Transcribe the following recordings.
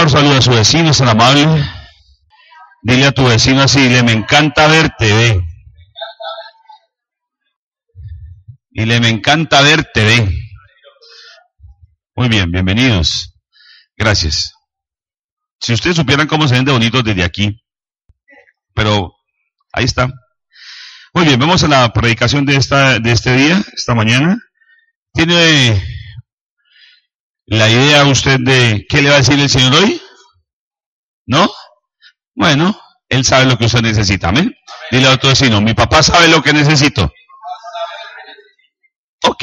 Favor, saluda a su vecino, es amable. Dile a tu vecino así, dile, me encanta verte, ve. Dile, me encanta verte, ve. Muy bien, bienvenidos. Gracias. Si ustedes supieran cómo se ven de bonitos desde aquí, pero ahí está. Muy bien, vamos a la predicación de, esta, de este día, esta mañana. ¿Tiene la idea usted de qué le va a decir el Señor hoy? ¿No? Bueno, Él sabe lo que usted necesita. Amén. Dile a otro vecino, mi papá sabe lo que necesito. Ok,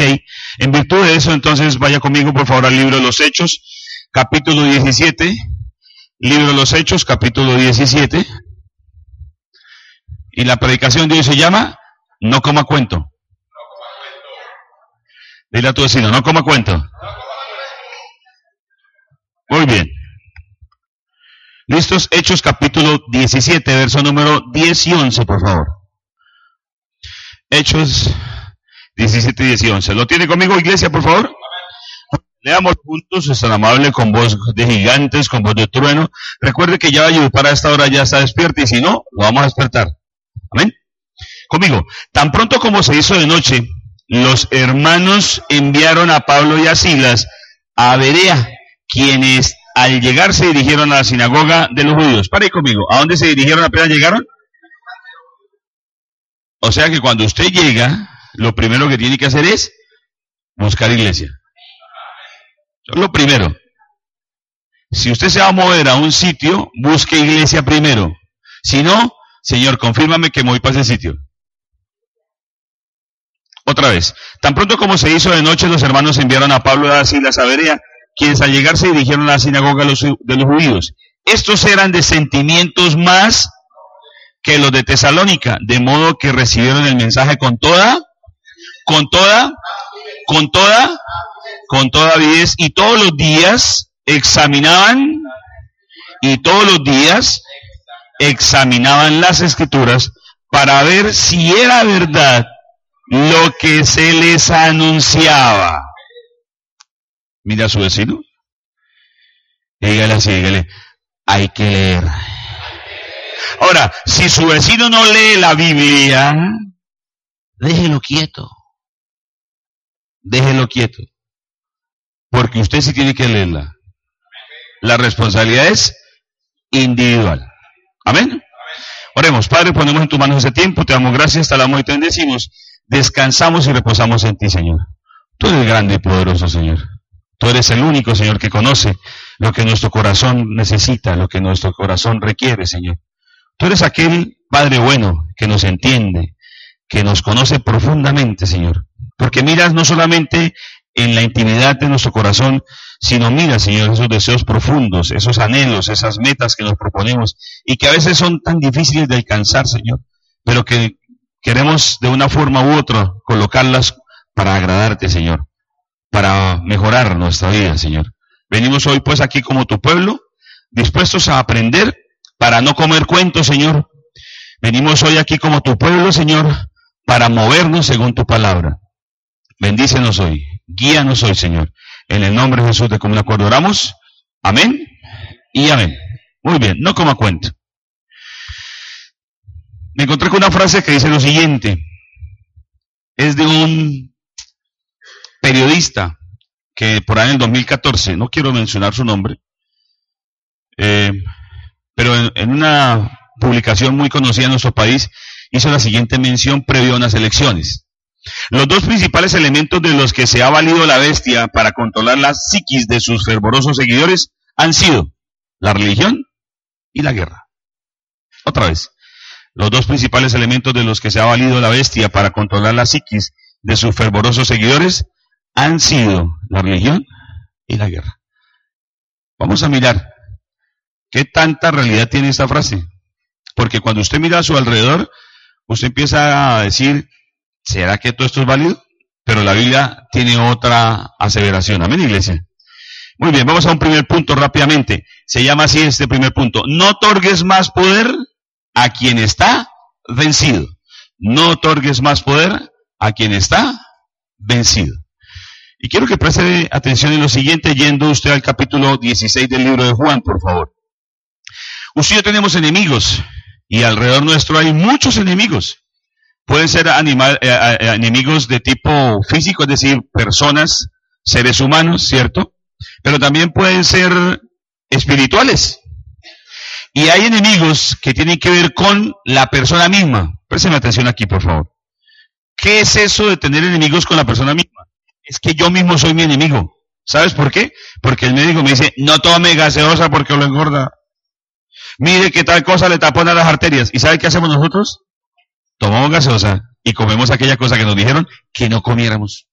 en virtud de eso, entonces vaya conmigo por favor al libro de los Hechos, capítulo 17. Libro de los Hechos, capítulo 17. Y la predicación de hoy se llama No coma cuento. Dile a tu vecino, no coma cuento. Muy bien. ¿Listos? Hechos capítulo 17, verso número 10 y 11, por favor. Hechos 17, 10 y 11. ¿Lo tiene conmigo, iglesia, por favor? Leamos juntos, es tan amable, con voz de gigantes, con voz de trueno. Recuerde que ya para esta hora ya está despierto y si no, lo vamos a despertar. Amén. Conmigo. Tan pronto como se hizo de noche, los hermanos enviaron a Pablo y a Silas a Berea quienes al llegar se dirigieron a la sinagoga de los judíos. Pare conmigo, ¿a dónde se dirigieron apenas llegaron? O sea que cuando usted llega, lo primero que tiene que hacer es buscar iglesia. lo primero. Si usted se va a mover a un sitio, busque iglesia primero. Si no, Señor, confírmame que voy para ese sitio. Otra vez. Tan pronto como se hizo de noche, los hermanos enviaron a Pablo a Silas a Berea quienes al llegar se dirigieron a la sinagoga de los, judíos. Estos eran de sentimientos más que los de Tesalónica, de modo que recibieron el mensaje con toda, con toda, con toda, con toda avidez y todos los días examinaban y todos los días examinaban las escrituras para ver si era verdad lo que se les anunciaba. Mira a su vecino. dígale así, dígale, hay que leer. Ahora, si su vecino no lee la Biblia, déjelo quieto. Déjelo quieto. Porque usted sí tiene que leerla. La responsabilidad es individual. Amén. Oremos, Padre, ponemos en tus manos ese tiempo, te damos gracias, te damos y te bendecimos. Descansamos y reposamos en ti, Señor. Tú eres grande y poderoso, Señor. Tú eres el único, Señor, que conoce lo que nuestro corazón necesita, lo que nuestro corazón requiere, Señor. Tú eres aquel Padre bueno que nos entiende, que nos conoce profundamente, Señor. Porque miras no solamente en la intimidad de nuestro corazón, sino mira, Señor, esos deseos profundos, esos anhelos, esas metas que nos proponemos y que a veces son tan difíciles de alcanzar, Señor, pero que queremos de una forma u otra colocarlas para agradarte, Señor para mejorar nuestra vida, Señor. Venimos hoy pues aquí como tu pueblo, dispuestos a aprender para no comer cuentos, Señor. Venimos hoy aquí como tu pueblo, Señor, para movernos según tu palabra. Bendícenos hoy, guíanos hoy, Señor. En el nombre de Jesús de común acuerdo oramos. Amén y amén. Muy bien, no coma cuento. Me encontré con una frase que dice lo siguiente. Es de un periodista que por ahí en el 2014, no quiero mencionar su nombre, eh, pero en, una publicación muy conocida en nuestro país hizo la siguiente mención previo a unas elecciones. Los dos principales elementos de los que se ha valido la bestia para controlar la psiquis de sus fervorosos seguidores han sido la religión y la guerra. Otra vez, los dos principales elementos de los que se ha valido la bestia para controlar la psiquis de sus fervorosos seguidores han sido la religión y la guerra. Vamos a mirar ¿Qué tanta realidad tiene esta frase? Porque cuando usted mira a su alrededor, usted empieza a decir, ¿será que todo esto es válido? Pero la Biblia tiene otra aseveración. Amén, iglesia. Muy bien, vamos a un primer punto rápidamente. Se llama así este primer punto. No otorgues más poder a quien está vencido. No otorgues más poder a quien está vencido. Y quiero que preste atención en lo siguiente, yendo usted al capítulo 16 del libro de Juan, por favor. Usted y yo tenemos enemigos, y alrededor nuestro hay muchos enemigos. Pueden ser animal, eh, eh, enemigos de tipo físico, es decir, personas, seres humanos, ¿cierto? Pero también pueden ser espirituales. Y hay enemigos que tienen que ver con la persona misma. Presten atención aquí, por favor. ¿Qué es eso de tener enemigos con la persona misma? Es que yo mismo soy mi enemigo. ¿Sabes por qué? Porque el médico me dice, no tome gaseosa porque lo engorda. Mire que tal cosa le tapona las arterias. ¿Y sabe qué hacemos nosotros? Tomamos gaseosa y comemos aquella cosa que nos dijeron que no comiéramos.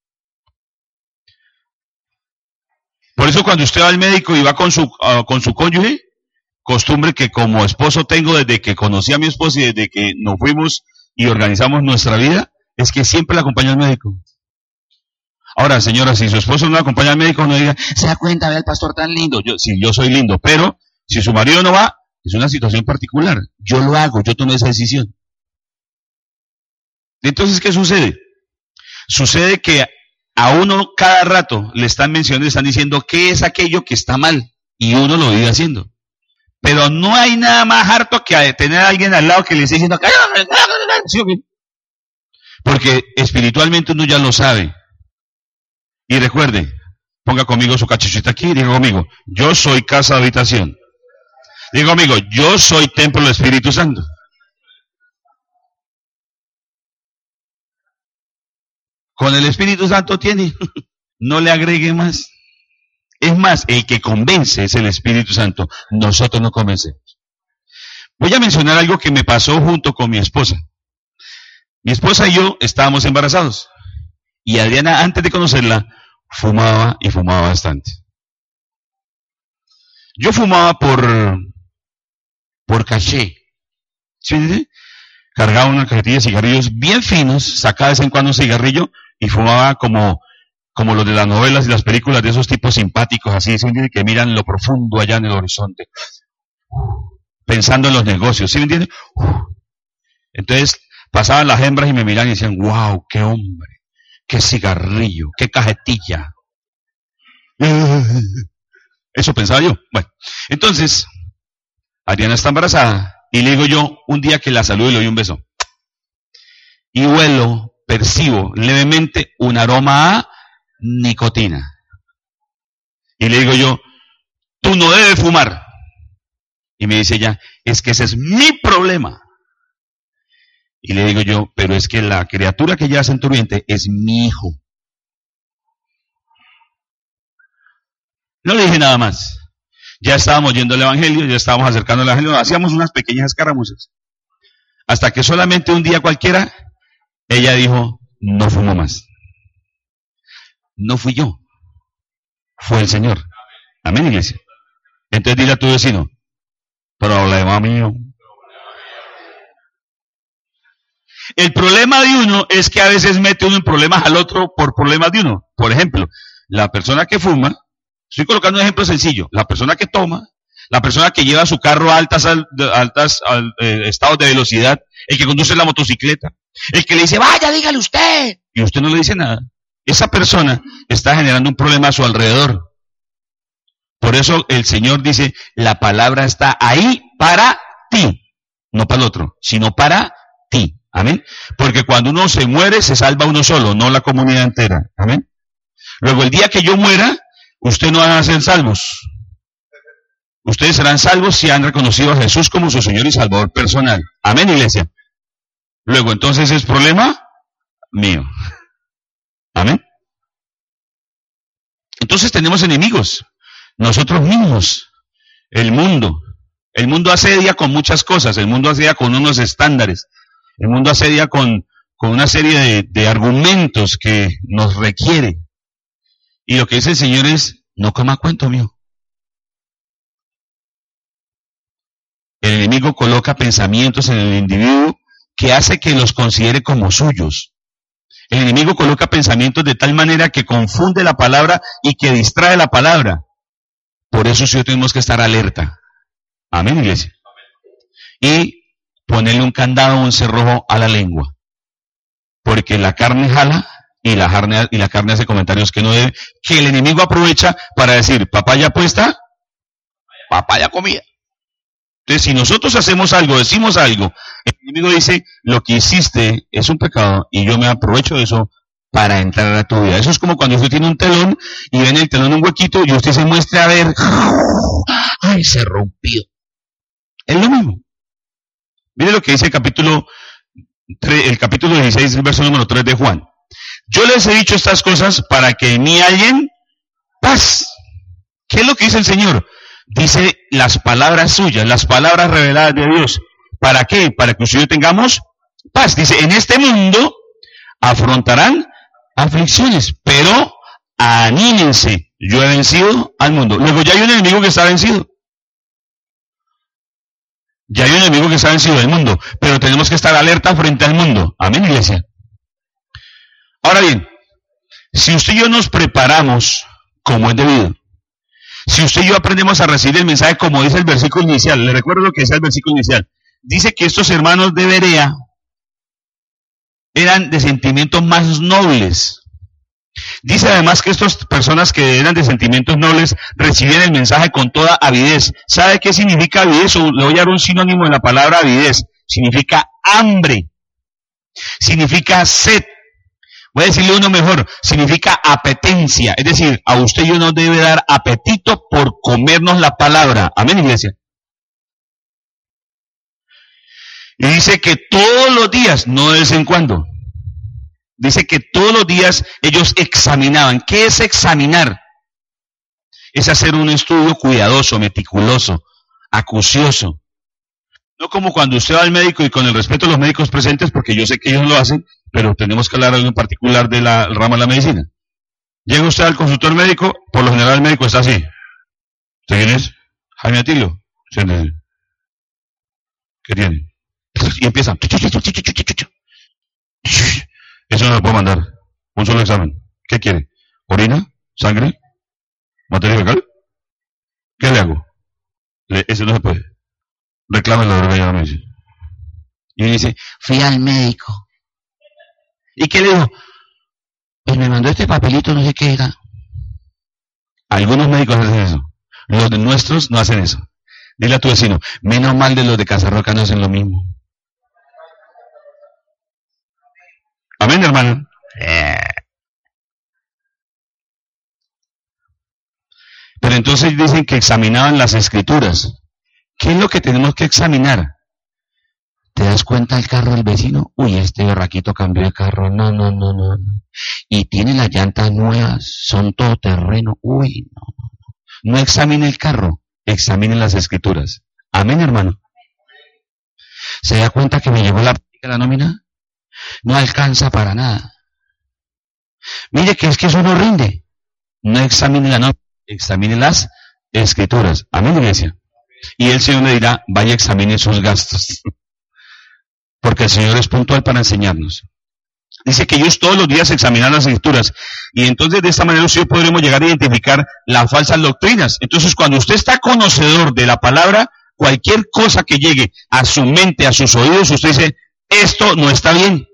Por eso cuando usted va al médico y va con su, ah, con su cónyuge, costumbre que como esposo tengo desde que conocí a mi esposa y desde que nos fuimos y organizamos nuestra vida, es que siempre la acompaña al médico. Ahora, señora, si su esposo no acompaña al médico, no diga, se da cuenta, ve al pastor tan lindo. Yo, sí, yo soy lindo, pero si su marido no va, es una situación particular. Yo lo hago, yo tomé esa decisión. Entonces, ¿qué sucede? Sucede que a uno cada rato le están mencionando, le están diciendo qué es aquello que está mal y uno lo vive haciendo. Pero no hay nada más harto que tener a alguien al lado que le esté diciendo, porque espiritualmente uno ya lo sabe. Y recuerde, ponga conmigo su cachuchita aquí y diga conmigo, yo soy casa de habitación. Diga conmigo, yo soy templo del Espíritu Santo. Con el Espíritu Santo tiene, no le agregue más. Es más, el que convence es el Espíritu Santo. Nosotros no convencemos. Voy a mencionar algo que me pasó junto con mi esposa. Mi esposa y yo estábamos embarazados. Y Adriana, antes de conocerla, fumaba y fumaba bastante. Yo fumaba por, por caché. ¿Sí? Cargaba una cajetilla de cigarrillos bien finos, sacaba de vez en cuando un cigarrillo y fumaba como, como los de las novelas y las películas de esos tipos simpáticos, así, que miran lo profundo allá en el horizonte, pensando en los negocios, ¿sí me entiende? Entonces, pasaban las hembras y me miraban y decían, wow, qué hombre, qué cigarrillo, qué cajetilla. Eso pensaba yo. Bueno, entonces, Adriana está embarazada y le digo yo un día que la saludo y le doy un beso. Y huelo percibo levemente un aroma a nicotina. Y le digo yo, tú no debes fumar. Y me dice ella, es que ese es mi problema. Y le digo yo, pero es que la criatura que llevas en tu vientre es mi hijo. No le dije nada más. Ya estábamos yendo al Evangelio, ya estábamos acercando al Evangelio, hacíamos unas pequeñas escaramuzas. Hasta que solamente un día cualquiera ella dijo, no fumo más. No fui yo, fue el Señor. Amén, iglesia. Entonces dile a tu vecino, problema mío. El problema de uno es que a veces mete uno en problemas al otro por problemas de uno. Por ejemplo, la persona que fuma, estoy colocando un ejemplo sencillo, la persona que toma, la persona que lleva su carro a altas, altas eh, estados de velocidad, el que conduce la motocicleta, el que le dice, vaya, dígale usted, y usted no le dice nada. Esa persona está generando un problema a su alrededor. Por eso el Señor dice, la palabra está ahí para ti, no para el otro, sino para. Amén. Porque cuando uno se muere, se salva uno solo, no la comunidad entera. Amén. Luego, el día que yo muera, usted no van a ser salvos. Ustedes serán salvos si han reconocido a Jesús como su Señor y Salvador personal. Amén, iglesia. Luego, entonces es problema mío. Amén. Entonces tenemos enemigos. Nosotros mismos. El mundo. El mundo asedia con muchas cosas. El mundo asedia con unos estándares. El mundo asedia con, con una serie de, de argumentos que nos requiere. Y lo que dice el Señor es, no coma cuento mío. El enemigo coloca pensamientos en el individuo que hace que los considere como suyos. El enemigo coloca pensamientos de tal manera que confunde la palabra y que distrae la palabra. Por eso sí tenemos que estar alerta. Amén, iglesia. Y ponerle un candado o un cerrojo a la lengua. Porque la carne jala y la carne, y la carne hace comentarios que no debe, que el enemigo aprovecha para decir, papaya puesta, papaya comida. Entonces, si nosotros hacemos algo, decimos algo, el enemigo dice, lo que hiciste es un pecado y yo me aprovecho de eso para entrar a tu vida. Eso es como cuando usted tiene un telón y ven el telón un huequito y usted se muestra a ver, ay, se rompió. Es lo mismo. Mire lo que dice el capítulo, el capítulo 16, el verso número 3 de Juan. Yo les he dicho estas cosas para que en mí alguien paz. ¿Qué es lo que dice el Señor? Dice las palabras suyas, las palabras reveladas de Dios. ¿Para qué? Para que ustedes tengamos paz. Dice, en este mundo afrontarán aflicciones, pero anímense. Yo he vencido al mundo. Luego ya hay un enemigo que está vencido. Ya hay un enemigo que está vencido del mundo, pero tenemos que estar alerta frente al mundo. Amén, iglesia. Ahora bien, si usted y yo nos preparamos como es debido, si usted y yo aprendemos a recibir el mensaje como dice el versículo inicial, le recuerdo lo que dice el versículo inicial, dice que estos hermanos de Berea eran de sentimientos más nobles. Dice además que estas personas que eran de sentimientos nobles recibían el mensaje con toda avidez. ¿Sabe qué significa avidez? le voy a dar un sinónimo de la palabra avidez. Significa hambre. Significa sed. Voy a decirle uno mejor, significa apetencia. Es decir, a usted yo no debe dar apetito por comernos la palabra. Amén, iglesia. Y dice que todos los días, no de vez en cuando, dice que todos los días ellos examinaban. ¿Qué es examinar? Es hacer un estudio cuidadoso, meticuloso, acucioso. No como cuando usted va al médico y con el respeto a los médicos presentes, porque yo sé que ellos lo hacen, pero tenemos que hablar algo en particular de la rama de la medicina. Llega usted al consultor médico, por lo general el médico está así. ¿Usted quién es? Jaime Atilio. ¿Qué tiene? Y empieza. Eso no lo puedo mandar. Un solo examen. ¿Qué quiere? ¿Orina? ¿Sangre? ¿Materia fecal? ¿Qué le hago? ese no se puede. Reclame la droga ya me dice. Y dice, fui al médico. ¿Y qué le dijo? Pues me mandó este papelito, no sé qué era. Algunos médicos hacen eso. Los de nuestros no hacen eso. Dile a tu vecino, menos mal de los de Casarroca no hacen lo mismo. Amén, hermano. Pero entonces dicen que examinaban las escrituras. ¿Qué es lo que tenemos que examinar? ¿Te das cuenta el carro del vecino? Uy, este borraquito cambió de carro. No, no, no, no. Y tiene las llantas nuevas, son todo terreno. Uy, no, no, no. No examine el carro, examine las escrituras. Amén, hermano. ¿Se da cuenta que me llevó la, la nómina? No alcanza para nada. Mire que es que eso no rinde. No examine la nómina, examine las escrituras. Amén, iglesia. Y el Señor le dirá, vaya examine sus gastos. Porque el Señor es puntual para enseñarnos. Dice que ellos todos los días examinan las escrituras. Y entonces de esta manera nosotros podremos llegar a identificar las falsas doctrinas. Entonces cuando usted está conocedor de la palabra, cualquier cosa que llegue a su mente, a sus oídos, usted dice, esto no está bien.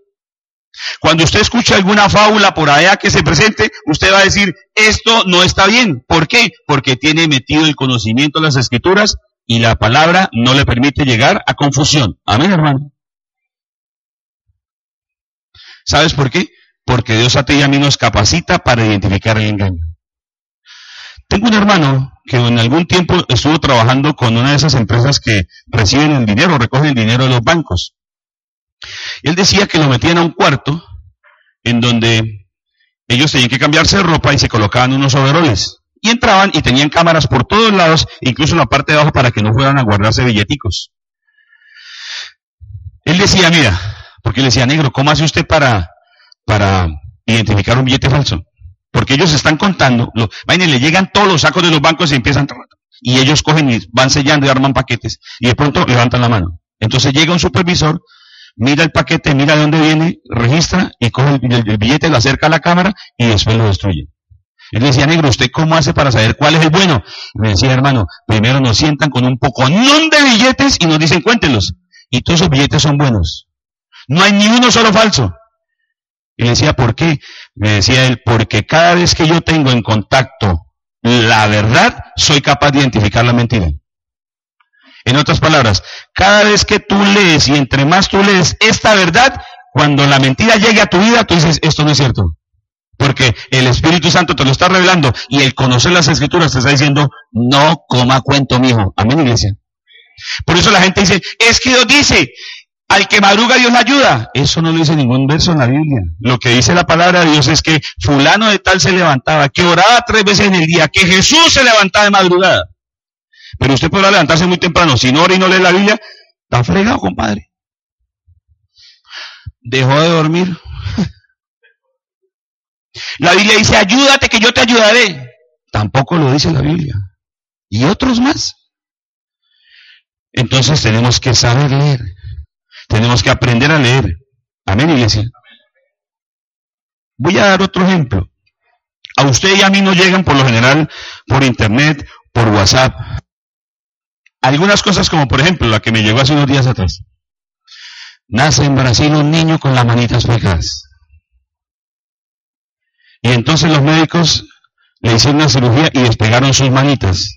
Cuando usted escucha alguna fábula por allá que se presente, usted va a decir, esto no está bien. ¿Por qué? Porque tiene metido el conocimiento de las escrituras y la palabra no le permite llegar a confusión. Amén, hermano. ¿Sabes por qué? Porque Dios a ti y a mí nos capacita para identificar el engaño. Tengo un hermano que en algún tiempo estuvo trabajando con una de esas empresas que reciben el dinero, recogen el dinero de los bancos. Él decía que lo metían a un cuarto en donde ellos tenían que cambiarse de ropa y se colocaban unos overoles y entraban y tenían cámaras por todos lados, incluso en la parte de abajo para que no fueran a guardarse billeticos. Él decía, mira, porque él decía, negro, ¿cómo hace usted para, para identificar un billete falso? Porque ellos están contando, lo, le llegan todos los sacos de los bancos y empiezan, y ellos cogen y van sellando y arman paquetes y de pronto levantan la mano. Entonces llega un supervisor, mira el paquete, mira de dónde viene, registra y coge el, billete, lo acerca a la cámara y después lo destruye. Él decía, negro, ¿usted cómo hace para saber cuál es el bueno? Me decía, hermano, primero nos sientan con un poco de billetes y nos dicen, cuéntelos. Y todos esos billetes son buenos. No hay ni uno solo falso. Y le decía, ¿por qué? Me decía él, porque cada vez que yo tengo en contacto la verdad, soy capaz de identificar la mentira. En otras palabras, cada vez que tú lees y entre más tú lees esta verdad, cuando la mentira llegue a tu vida, tú dices, esto no es cierto. Porque el Espíritu Santo te lo está revelando y el conocer las escrituras te está diciendo, no coma cuento, mijo. Amén, iglesia. Por eso la gente dice, es que Dios dice, al que madruga Dios la ayuda. Eso no lo dice ningún verso en la Biblia. Lo que dice la palabra de Dios es que fulano de tal se levantaba, que oraba tres veces en el día, que Jesús se levantaba de madrugada. Pero usted podrá levantarse muy temprano. Si no ora y no lee la Biblia, está fregado, compadre. Dejó de dormir. La Biblia dice, ayúdate que yo te ayudaré. Tampoco lo dice la Biblia. Y otros más. Entonces tenemos que saber leer. Tenemos que aprender a leer. Amén, iglesia. Voy a dar otro ejemplo. A usted y a mí no llegan por lo general por internet, por WhatsApp. Algunas cosas como por ejemplo la que me llegó hace unos días atrás. Nace en Brasil un niño con las manitas pegadas. Y entonces los médicos le hicieron una cirugía y despegaron sus manitas.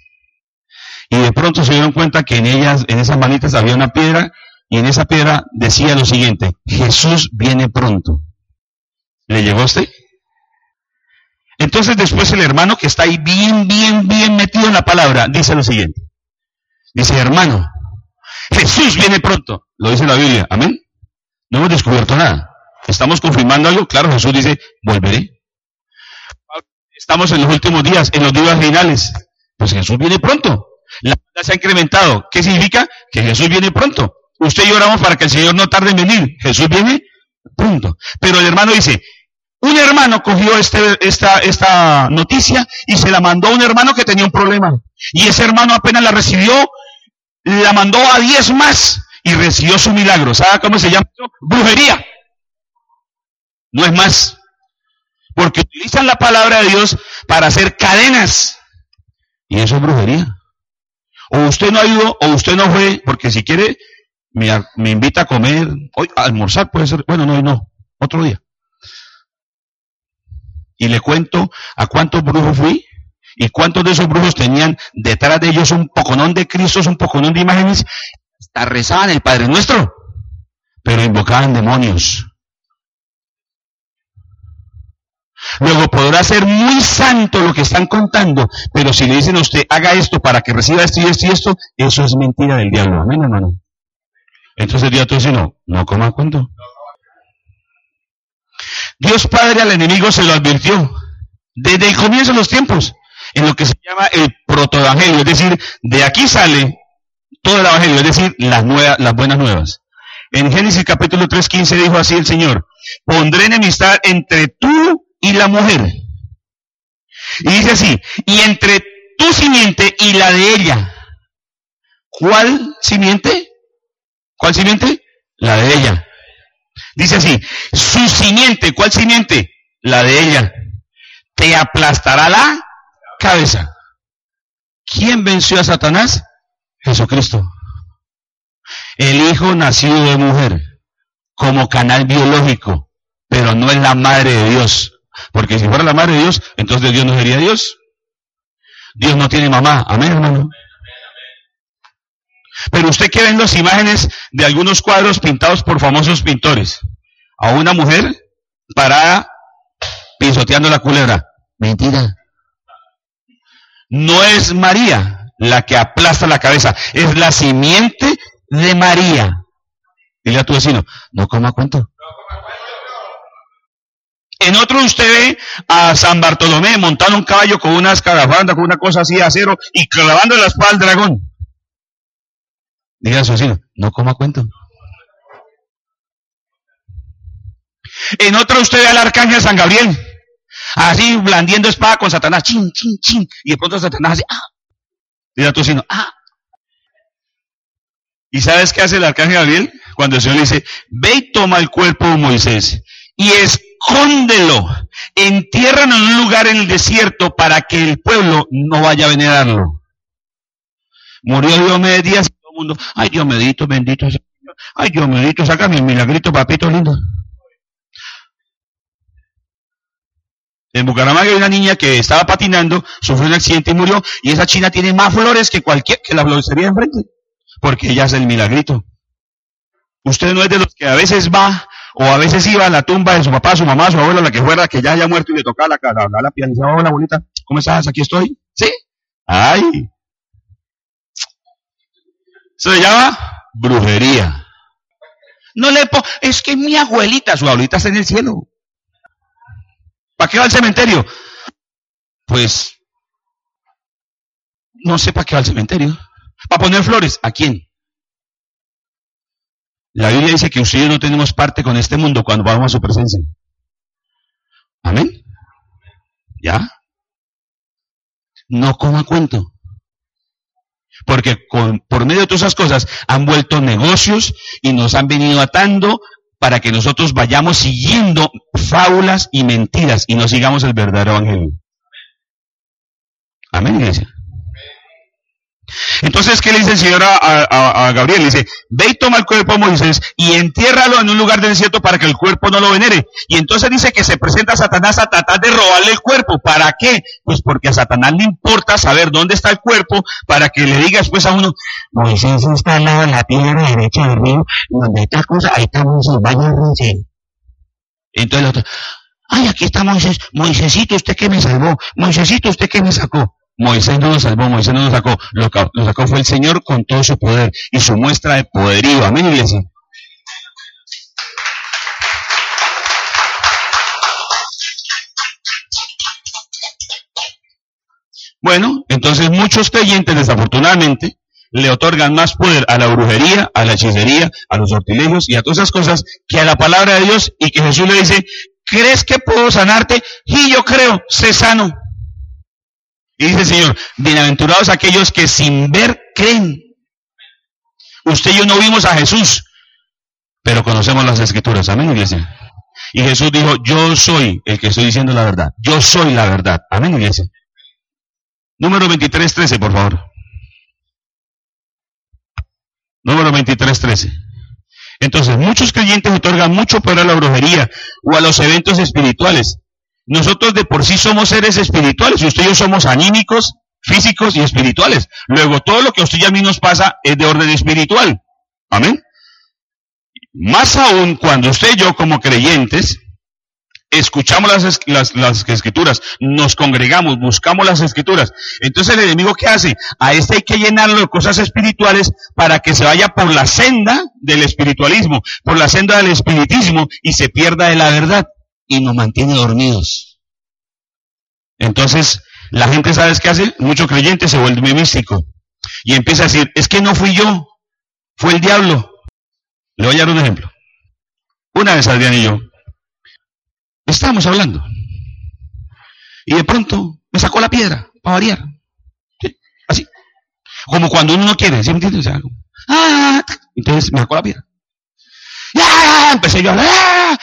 Y de pronto se dieron cuenta que en ellas, en esas manitas había una piedra y en esa piedra decía lo siguiente, Jesús viene pronto. ¿Le llegó a usted? Entonces después el hermano que está ahí bien, bien, bien metido en la palabra, dice lo siguiente. Dice, hermano, Jesús viene pronto. Lo dice la Biblia. Amén. No hemos descubierto nada. Estamos confirmando algo. Claro, Jesús dice, volveré. Estamos en los últimos días, en los días finales. Pues Jesús viene pronto. La se ha incrementado. ¿Qué significa? Que Jesús viene pronto. Usted y oramos para que el Señor no tarde en venir. Jesús viene, punto. Pero el hermano dice, un hermano cogió este, esta, esta noticia y se la mandó a un hermano que tenía un problema. Y ese hermano apenas la recibió, la mandó a diez más y recibió su milagro. ¿Sabe cómo se llama eso? Brujería. No es más. Porque utilizan la palabra de Dios para hacer cadenas. Y eso es brujería. O usted no ha ido, o usted no fue, porque si quiere, me, invita a comer, hoy almorzar puede ser, bueno, no, no, otro día. Y le cuento a cuántos brujos fui y cuántos de esos brujos tenían detrás de ellos un poconón de Cristos, un poconón de imágenes, hasta rezaban el Padre Nuestro, pero invocaban demonios. Luego podrá ser muy santo lo que están contando, pero si le dicen a usted, haga esto para que reciba esto y esto y esto, eso es mentira del diablo. Amén, hermano. Entonces Dios te dice, no, no coma cuento. Dios Padre al enemigo se lo advirtió desde el comienzo de los tiempos, en lo que se llama el protoevangelio, es decir, de aquí sale todo el evangelio, es decir, las, nuevas, las buenas nuevas. En Génesis capítulo 3.15 dijo así el Señor, pondré enemistad entre tú y la mujer. Y dice así, y entre tu simiente y la de ella. ¿Cuál simiente? ¿Cuál simiente? La de ella. Dice así, su simiente, ¿cuál simiente? La de ella. Te aplastará la cabeza. ¿Quién venció a Satanás? Jesucristo. El hijo nacido de mujer, como canal biológico, pero no es la madre de Dios. Porque si fuera la madre de Dios, entonces Dios no sería Dios. Dios no tiene mamá. Amén, hermano. Pero usted que ven las imágenes de algunos cuadros pintados por famosos pintores. A una mujer parada pisoteando la culebra. Mentira. No es María la que aplasta la cabeza, es la simiente de María. Dile a tu vecino, no coma cuento. En otro usted ve a San Bartolomé montando un caballo con una escarafanda, con una cosa así de acero y clavando la espada al dragón. Diga a su vecino, no coma cuento. En otro usted ve al arcángel San Gabriel, así blandiendo espada con Satanás, chin, chin, chin, y de pronto Satanás hace, ah. Dile a tu sino, ah. ¿Y sabes qué hace el arcángel Gabriel? Cuando el Señor le dice, ve y toma el cuerpo de Moisés y escóndelo, entiérralo en un lugar en el desierto para que el pueblo no vaya a venerarlo. Murió días y todo el mundo, ay Dios bendito, bendito, ay Dios bendito, sácame mi milagrito, papito lindo. En Bucaramanga hay una niña que estaba patinando, sufrió un accidente y murió, y esa china tiene más flores que cualquier, que la floristería enfrente, porque ella es el milagrito. Usted no es de los que a veces va, o a veces iba a la tumba de su papá, su mamá, su abuelo, la que fuera, que ya haya muerto y le tocaba la cara, la, la piel, hola abuelita, ¿cómo estás? Aquí estoy. ¿Sí? Ay. Se llama brujería. No le po es que mi abuelita, su abuelita está en el cielo. ¿Para qué va al cementerio? Pues, no sé para qué va al cementerio. ¿Para poner flores? ¿A quién? La Biblia dice que ustedes no tenemos parte con este mundo cuando vamos a su presencia. Amén. ¿Ya? No coma cuento. Porque con, por medio de todas esas cosas han vuelto negocios y nos han venido atando para que nosotros vayamos siguiendo fábulas y mentiras y no sigamos el verdadero evangelio. Amén, iglesia. Entonces, ¿qué le dice el Señor a, Gabriel? Le dice, ve y toma el cuerpo de Moisés y entiérralo en un lugar desierto para que el cuerpo no lo venere. Y entonces dice que se presenta a Satanás a tratar de robarle el cuerpo. ¿Para qué? Pues porque a Satanás le importa saber dónde está el cuerpo para que le diga después a uno, Moisés está al lado de la piedra derecha del río, donde está cosa, ahí está Moisés, vaya a Entonces el otro, ay, aquí está Moisés, Moisésito, usted que me salvó, Moisésito, usted que me sacó. Moisés no nos salvó, Moisés no nos sacó, lo, lo sacó fue el Señor con todo su poder y su muestra de poderío. Amén, iglesia. Bueno, entonces muchos creyentes desafortunadamente le otorgan más poder a la brujería, a la hechicería, a los sortilegios y a todas esas cosas que a la palabra de Dios y que Jesús le dice, ¿crees que puedo sanarte? Y yo creo, sé sano. Y dice el Señor, bienaventurados aquellos que sin ver creen. Usted y yo no vimos a Jesús, pero conocemos las escrituras. Amén, iglesia. Y Jesús dijo, yo soy el que estoy diciendo la verdad. Yo soy la verdad. Amén, iglesia. Número 23, 13, por favor. Número 23, 13. Entonces, muchos creyentes otorgan mucho poder a la brujería o a los eventos espirituales. Nosotros de por sí somos seres espirituales y usted y yo somos anímicos, físicos y espirituales. Luego, todo lo que a usted y a mí nos pasa es de orden espiritual. Amén. Más aún cuando usted y yo como creyentes escuchamos las, las, escrituras, nos congregamos, buscamos las escrituras. Entonces el enemigo ¿qué hace? A este hay que llenarlo de cosas espirituales para que se vaya por la senda del espiritualismo, por la senda del espiritismo y se pierda de la verdad y nos mantiene dormidos. Entonces, la gente, ¿sabes qué hace? Mucho creyente se vuelve místico y empieza a decir, es que no fui yo, fue el diablo. Le voy a dar un ejemplo. Una vez Adrián y yo estábamos hablando y de pronto me sacó la piedra para variar. Así. Como cuando uno no quiere, ¿sí me entiendes? ah, entonces me sacó la piedra. Empecé yo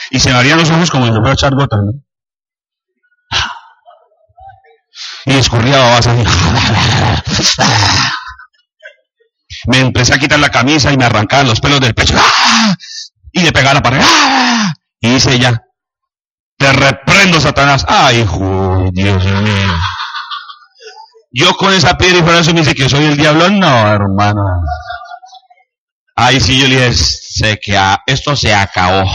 y se me abrían los ojos como si me fuera a echar ¿no? Y escurría babas así. Me empecé a quitar la camisa y me arrancaban los pelos del pecho. Y le pegaba la pared. Y dice ella, te reprendo, Satanás. Ay, hijo, Dios mío. Yo con esa piedra y por eso me dice que soy el diablo. No, hermano. Ay, sí, yo le dije, sé que esto se acabó.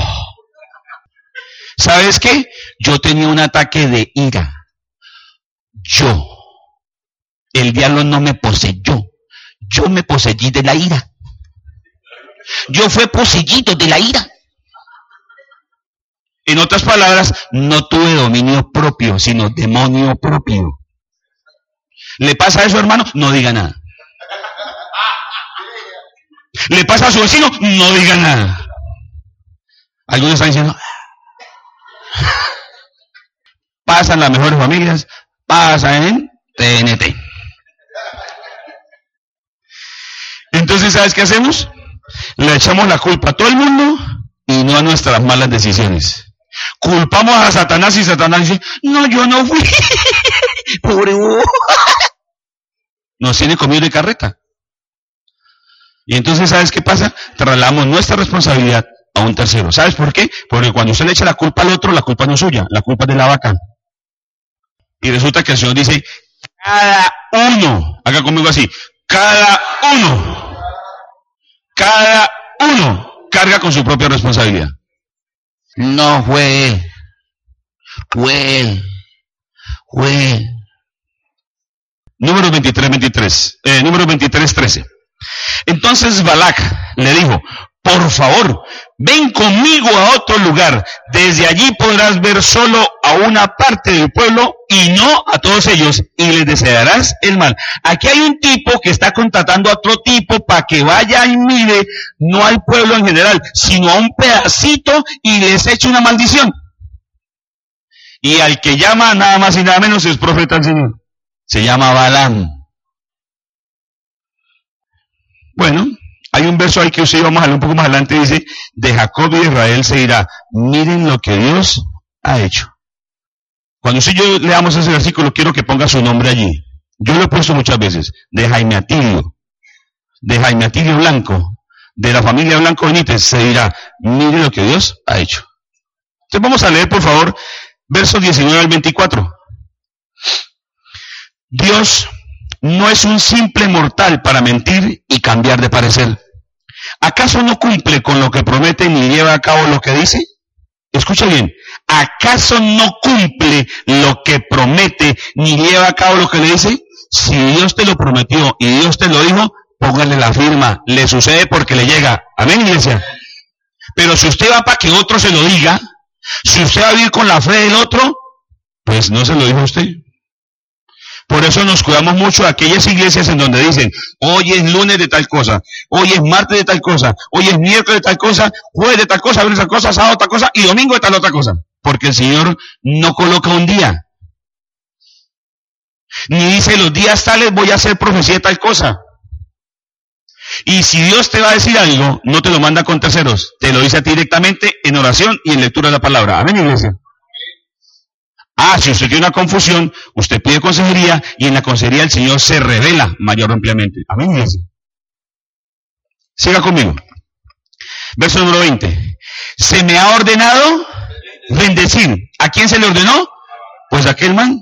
¿Sabes qué? Yo tenía un ataque de ira. Yo. El diablo no me poseyó. Yo me poseí de la ira. Yo fui poseído de la ira. En otras palabras, no tuve dominio propio, sino demonio propio. ¿Le pasa eso, hermano? No diga nada. ¿Le pasa a su vecino? No diga nada. Algunos están diciendo, pasan las mejores familias, pasa en TNT. entonces, ¿sabes qué hacemos? Le echamos la culpa a todo el mundo y no a nuestras malas decisiones. Culpamos a Satanás y Satanás dice, no, yo no fui. Pobre Nos tiene comido de carreta. Y entonces, ¿sabes qué pasa? Trasladamos nuestra responsabilidad a un tercero. ¿Sabes por qué? Porque cuando usted le echa la culpa al otro, la culpa no es suya, la culpa es de la vaca. Y resulta que el Señor dice, cada uno, haga conmigo así, cada uno, cada uno carga con su propia responsabilidad. No fue, fue, fue. Número 23, 23, eh, número 23, 13. Entonces Balak le dijo, por favor, ven conmigo a otro lugar. Desde allí podrás ver solo a una parte del pueblo y no a todos ellos y les desearás el mal. Aquí hay un tipo que está contratando a otro tipo para que vaya y mire no al pueblo en general, sino a un pedacito y les eche una maldición. Y al que llama nada más y nada menos es profeta del Señor. Se llama Balaam. Bueno, hay un verso ahí que usted vamos a leer un poco más adelante, dice, de Jacob y Israel se dirá, miren lo que Dios ha hecho. Cuando usted yo leamos ese versículo, quiero que ponga su nombre allí. Yo lo he puesto muchas veces, de Jaime Atilio, de Jaime Atilio Blanco, de la familia Blanco Benítez, se dirá, miren lo que Dios ha hecho. Entonces vamos a leer, por favor, versos 19 al 24. Dios no es un simple mortal para mentir y cambiar de parecer. ¿Acaso no cumple con lo que promete ni lleva a cabo lo que dice? Escucha bien, ¿acaso no cumple lo que promete ni lleva a cabo lo que le dice? Si Dios te lo prometió y Dios te lo dijo, póngale la firma, le sucede porque le llega. Amén, iglesia. Pero si usted va para que otro se lo diga, si usted va a vivir con la fe del otro, pues no se lo dijo usted. Por eso nos cuidamos mucho de aquellas iglesias en donde dicen, hoy es lunes de tal cosa, hoy es martes de tal cosa, hoy es miércoles de tal cosa, jueves de tal cosa, viernes de tal cosa, sábado de tal cosa y domingo de tal otra cosa. Porque el Señor no coloca un día. Ni dice los días tales voy a hacer profecía de tal cosa. Y si Dios te va a decir algo, no te lo manda con terceros, te lo dice a ti directamente en oración y en lectura de la palabra. Amén, iglesia. Ah, si usted tiene una confusión, usted pide consejería y en la consejería el Señor se revela mayor ampliamente. Amén. Siga conmigo. Verso número 20. Se me ha ordenado bendecir. ¿A quién se le ordenó? Pues a aquel man.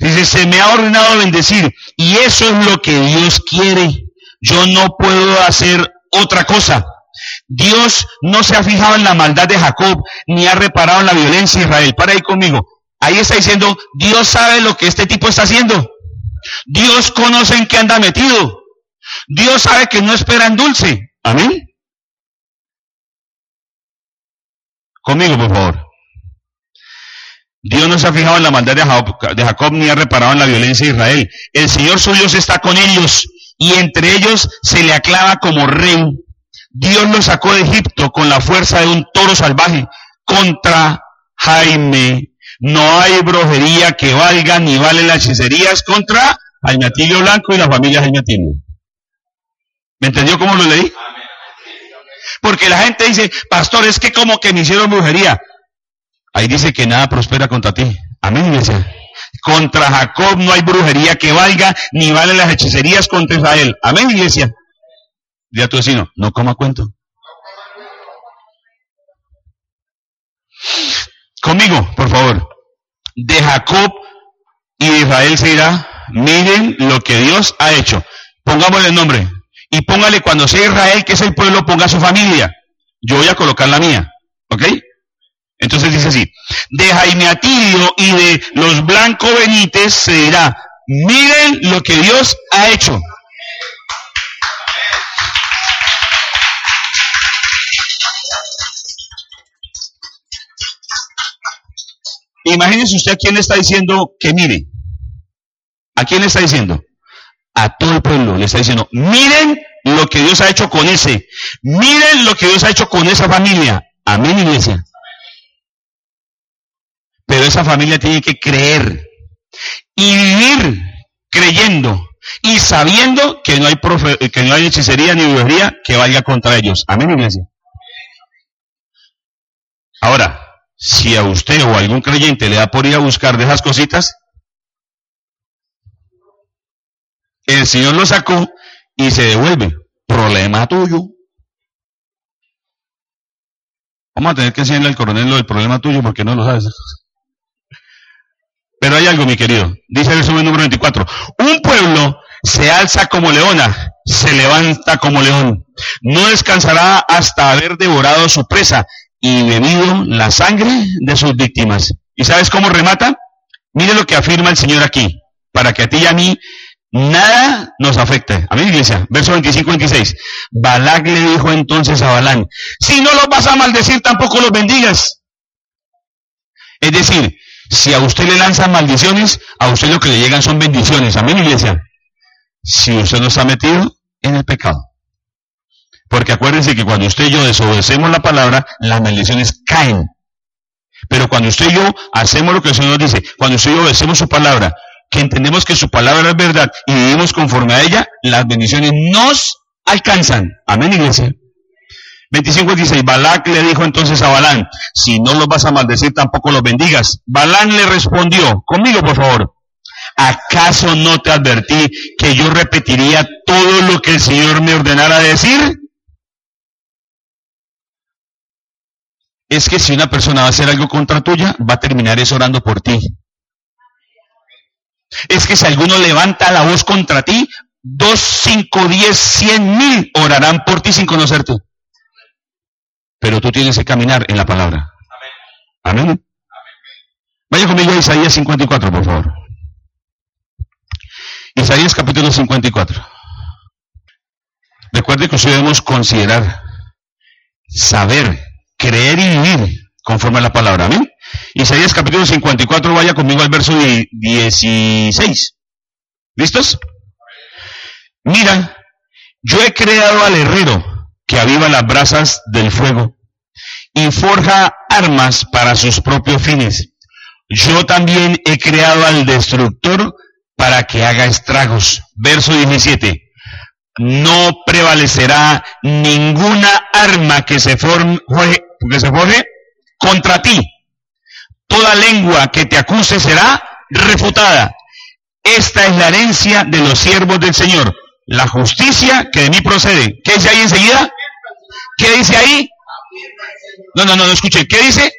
Dice, se me ha ordenado bendecir. Y eso es lo que Dios quiere. Yo no puedo hacer otra cosa. Dios no se ha fijado en la maldad de Jacob, ni ha reparado en la violencia de Israel. Para ahí conmigo. Ahí está diciendo, Dios sabe lo que este tipo está haciendo. Dios conoce en qué anda metido. Dios sabe que no espera en dulce. Amén. Conmigo, por favor. Dios no se ha fijado en la maldad de Jacob, ni ha reparado en la violencia de Israel. El Señor suyo está con ellos y entre ellos se le aclama como rey. Dios lo sacó de Egipto con la fuerza de un toro salvaje contra Jaime no hay brujería que valga ni vale las hechicerías contra Añatillo Blanco y la familia Añatillo. ¿Me entendió cómo lo leí? Porque la gente dice, pastor, es que como que me hicieron brujería. Ahí dice que nada prospera contra ti. Amén, iglesia. Contra Jacob no hay brujería que valga, ni vale las hechicerías contra Israel. Amén, iglesia. Dile tu vecino, no coma cuento. Conmigo, por favor de Jacob y de Israel se dirá, miren lo que Dios ha hecho. Pongámosle el nombre. Y póngale cuando sea Israel, que es el pueblo, ponga su familia. Yo voy a colocar la mía. ¿Ok? Entonces dice así, de Jaime Atilio y de los Blanco Benítez se dirá, miren lo que Dios ha hecho. Imagínense usted a quién le está diciendo que mire. ¿A quién le está diciendo? A todo el pueblo le está diciendo, miren lo que Dios ha hecho con ese. Miren lo que Dios ha hecho con esa familia. Amén, iglesia. Pero esa familia tiene que creer y vivir creyendo y sabiendo que no hay que no hay hechicería ni brujería que vaya contra ellos. Amén, iglesia. Ahora, si a usted o a algún creyente le da por ir a buscar de esas cositas, el Señor lo sacó y se devuelve. Problema tuyo. Vamos a tener que enseñarle al coronel lo del problema tuyo porque no lo sabes. Pero hay algo, mi querido. Dice el resumen número 24. Un pueblo se alza como leona, se levanta como león. No descansará hasta haber devorado su presa y bebido la sangre de sus víctimas. ¿Y sabes cómo remata? Mire lo que afirma el Señor aquí, para que a ti y a mí nada nos afecte. Amén, iglesia. Verso 25-26. Balac le dijo entonces a Balán, si no los vas a maldecir, tampoco los bendigas. Es decir, si a usted le lanzan maldiciones, a usted lo que le llegan son bendiciones. Amén, iglesia. Si usted no está metido en el pecado. Porque acuérdense que cuando usted y yo desobedecemos la palabra, las maldiciones caen. Pero cuando usted y yo hacemos lo que el Señor dice, cuando usted y yo obedecemos su palabra, que entendemos que su palabra es verdad y vivimos conforme a ella, las bendiciones nos alcanzan. Amén, iglesia. 25 16. Balac le dijo entonces a Balán, si no los vas a maldecir, tampoco los bendigas. Balán le respondió, conmigo por favor, ¿acaso no te advertí que yo repetiría todo lo que el Señor me ordenara decir? Es que si una persona va a hacer algo contra tuya, va a terminar eso orando por ti. Es que si alguno levanta la voz contra ti, dos, cinco, diez, cien mil orarán por ti sin conocerte. Pero tú tienes que caminar en la palabra. Amén. Vaya conmigo a Isaías 54, por favor. Isaías capítulo 54. Recuerde que usted debemos considerar, saber, creer y vivir conforme a la palabra. Amén. Isaías capítulo 54, vaya conmigo al verso di- 16. ¿Listos? Mira, yo he creado al herrero que aviva las brasas del fuego y forja armas para sus propios fines. Yo también he creado al destructor para que haga estragos. Verso 17. No prevalecerá ninguna arma que se, forme, que se forje contra ti. Toda lengua que te acuse será refutada. Esta es la herencia de los siervos del Señor. La justicia que de mí procede. ¿Qué dice ahí enseguida? ¿Qué dice ahí? No, no, no, no escuché. ¿Qué dice?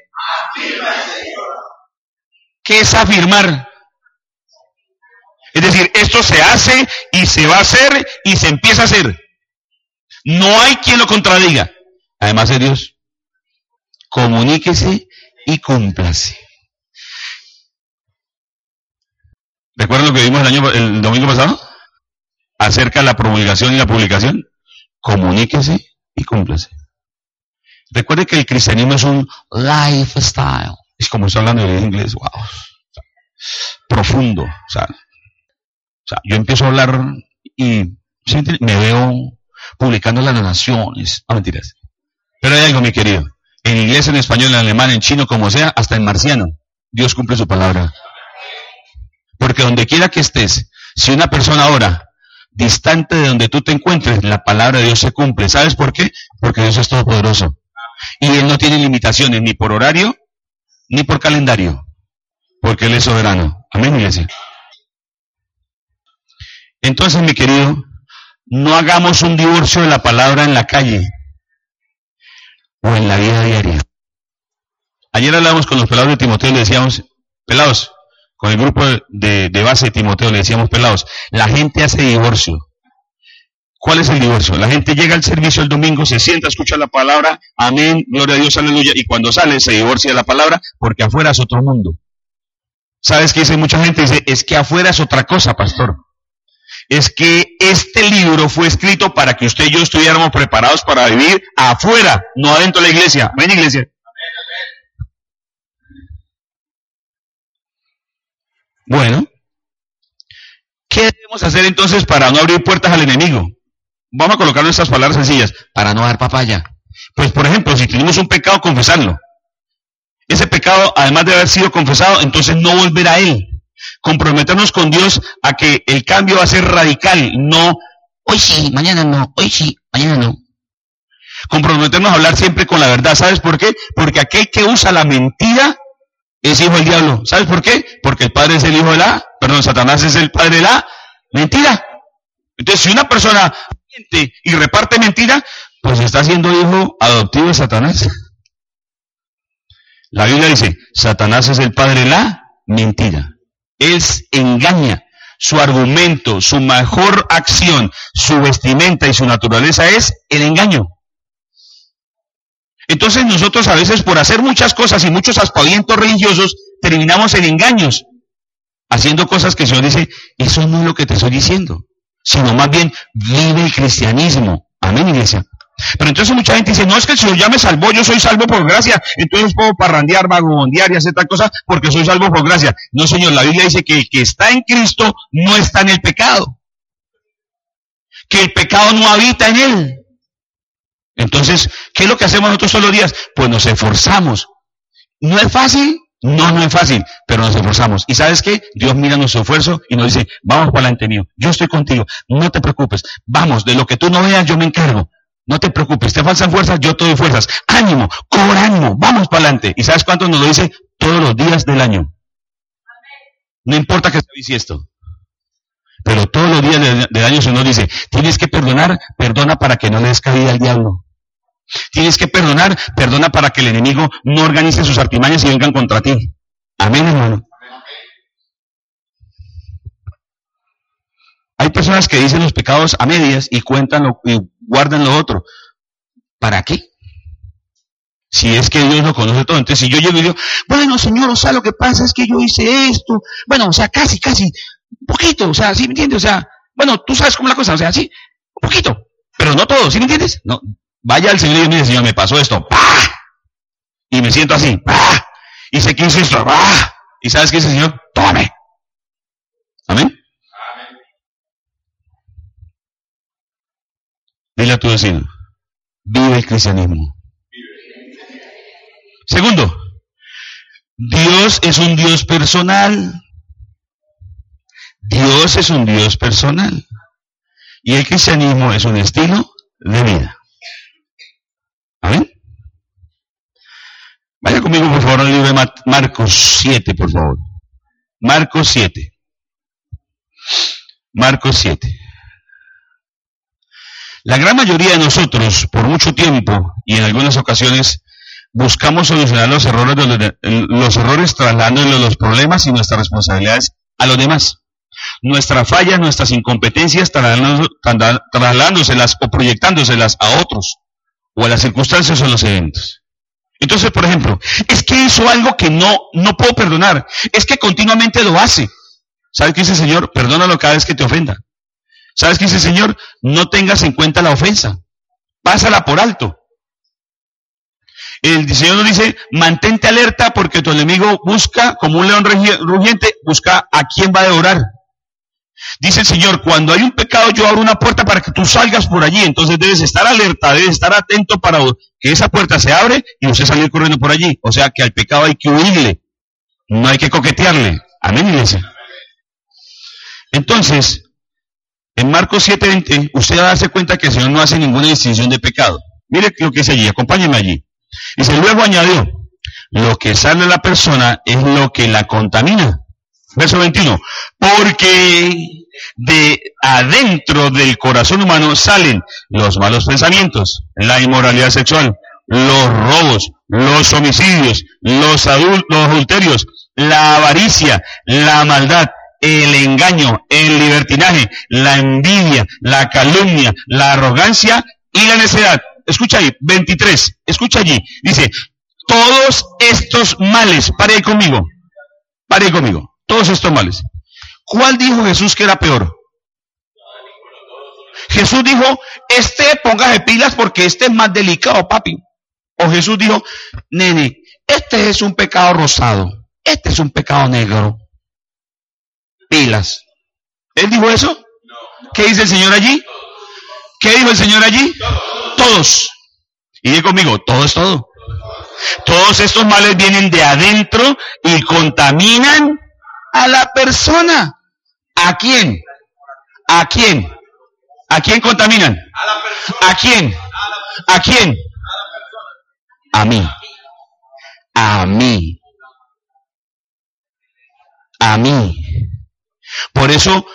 ¿Qué es afirmar? Es decir, esto se hace y se va a hacer y se empieza a hacer. No hay quien lo contradiga. Además de Dios. Comuníquese y cúmplase. ¿Recuerdan lo que vimos el, año, el domingo pasado? Acerca de la promulgación y la publicación. Comuníquese y cúmplase. Recuerde que el cristianismo es un lifestyle. Es como está hablando en inglés, wow. Profundo. O sea, yo empiezo a hablar y me veo publicando las naciones. No mentiras. Pero hay algo, mi querido. En inglés, en español, en alemán, en chino, como sea, hasta en marciano. Dios cumple su palabra. Porque donde quiera que estés, si una persona ora distante de donde tú te encuentres, la palabra de Dios se cumple. ¿Sabes por qué? Porque Dios es todopoderoso. Y Él no tiene limitaciones ni por horario, ni por calendario. Porque Él es soberano. Amén, iglesia. Entonces, mi querido, no hagamos un divorcio de la palabra en la calle o en la vida diaria. Ayer hablamos con los pelados de Timoteo y le decíamos, pelados, con el grupo de, base de Timoteo le decíamos, pelados, la gente hace divorcio. ¿Cuál es el divorcio? La gente llega al servicio el domingo, se sienta, escucha la palabra, amén, gloria a Dios, aleluya, y cuando sale se divorcia de la palabra porque afuera es otro mundo. ¿Sabes qué dice mucha gente? Dice, es que afuera es otra cosa, pastor. Es que este libro fue escrito para que usted y yo estuviéramos preparados para vivir afuera, no adentro de la iglesia. Ven, iglesia. Bueno, ¿qué debemos hacer entonces para no abrir puertas al enemigo? Vamos a colocar nuestras palabras sencillas, para no dar papaya. Pues, por ejemplo, si tenemos un pecado, confesarlo. Ese pecado, además de haber sido confesado, entonces no volver a él. Comprometernos con Dios a que el cambio va a ser radical, no Hoy sí, mañana no. Hoy sí, mañana no. comprometernos a hablar siempre con la verdad. ¿Sabes por qué? Porque aquel que usa la mentira es hijo del diablo. ¿Sabes por qué? Porque el padre es el hijo de la, perdón, Satanás es el padre de la mentira. Entonces, si una persona miente y reparte mentira, pues está siendo hijo adoptivo de Satanás. La Biblia dice, Satanás es el padre de la mentira. Él engaña. Su argumento, su mejor acción, su vestimenta y su naturaleza es el engaño. Entonces nosotros a veces por hacer muchas cosas y muchos aspavientos religiosos terminamos en engaños, haciendo cosas que el Señor dice, eso no es lo que te estoy diciendo, sino más bien vive el cristianismo. Amén, iglesia. Pero entonces mucha gente dice, no es que el Señor ya me salvó, yo soy salvo por gracia, entonces puedo parrandear, vagabondear y hacer tal cosa porque soy salvo por gracia. No, Señor, la Biblia dice que el que está en Cristo no está en el pecado. Que el pecado no habita en él. Entonces, ¿qué es lo que hacemos nosotros todos los días? Pues nos esforzamos. ¿No es fácil? No, no es fácil, pero nos esforzamos. ¿Y sabes qué? Dios mira nuestro esfuerzo y nos dice, vamos para adelante mío, yo estoy contigo, no te preocupes, vamos, de lo que tú no veas yo me encargo. No te preocupes, te faltan fuerzas, yo te doy fuerzas. Ánimo, cobra ánimo, vamos para adelante. ¿Y sabes cuánto nos lo dice? Todos los días del año. No importa que sea esto. Pero todos los días del, año se nos dice, tienes que perdonar, perdona para que no le des cabida al diablo. Tienes que perdonar, perdona para que el enemigo no organice sus artimañas y vengan contra ti. Amén, hermano. Hay personas que dicen los pecados a medias y cuentan lo, y guardan lo otro. ¿Para qué? Si es que Dios lo conoce todo. Entonces, si yo llego y digo, bueno, Señor, o sea, lo que pasa es que yo hice esto. Bueno, o sea, casi, casi, un poquito, o sea, ¿sí me entiendes? O sea, bueno, tú sabes cómo la cosa, o sea, sí, un poquito, pero no todo, ¿sí me entiendes? No, vaya al Señor y dice, Señor, me pasó esto, ¡pah! Y me siento así, ¡pah! Y sé que hice esto, ¡pah! Y sabes dice el Señor, tómame. Amén. Dile tu vecino, vive el cristianismo. Segundo, Dios es un Dios personal. Dios es un Dios personal. Y el cristianismo es un estilo de vida. Amén. Vaya conmigo, por favor, al libro de Marcos 7, por favor. Marcos 7. Marcos 7. La gran mayoría de nosotros, por mucho tiempo y en algunas ocasiones, buscamos solucionar los errores, de los, errores trasladando los problemas y nuestras responsabilidades a los demás. Nuestras fallas, nuestras incompetencias, trasladándoselas o proyectándoselas a otros, o a las circunstancias o a los eventos. Entonces, por ejemplo, es que hizo algo que no, no puedo perdonar. Es que continuamente lo hace. ¿Sabe qué dice el Señor? Perdónalo cada vez que te ofenda. ¿Sabes qué dice el Señor? No tengas en cuenta la ofensa. Pásala por alto. El Señor nos dice, mantente alerta porque tu enemigo busca, como un león rugiente, busca a quién va a devorar. Dice el Señor, cuando hay un pecado yo abro una puerta para que tú salgas por allí. Entonces debes estar alerta, debes estar atento para que esa puerta se abre y usted salir corriendo por allí. O sea que al pecado hay que huirle, no hay que coquetearle. Amén, iglesia. Entonces, en Marcos 7:20, usted va a darse cuenta que el Señor no hace ninguna distinción de pecado. Mire lo que dice allí, acompáñeme allí. Dice, luego añadió, lo que sale de la persona es lo que la contamina. Verso 21, porque de adentro del corazón humano salen los malos pensamientos, la inmoralidad sexual, los robos, los homicidios, los, los adulterios, la avaricia, la maldad, el engaño, el libertinaje, la envidia, la calumnia, la arrogancia y la necedad. Escucha ahí, 23, escucha allí. Dice, todos estos males, pare conmigo, pare conmigo, todos estos males. ¿Cuál dijo Jesús que era peor? Jesús dijo, este póngase pilas porque este es más delicado, papi. O Jesús dijo, nene, este es un pecado rosado, este es un pecado negro pilas. ¿Él dijo eso? ¿Qué dice el Señor allí? ¿Qué dijo el Señor allí? Todos. Y diga conmigo, todo es todo. Todos estos males vienen de adentro y contaminan a la persona. ¿A quién? ¿A quién? ¿A quién contaminan? ¿A quién? ¿A quién? A mí. A mí. A mí. Por eso,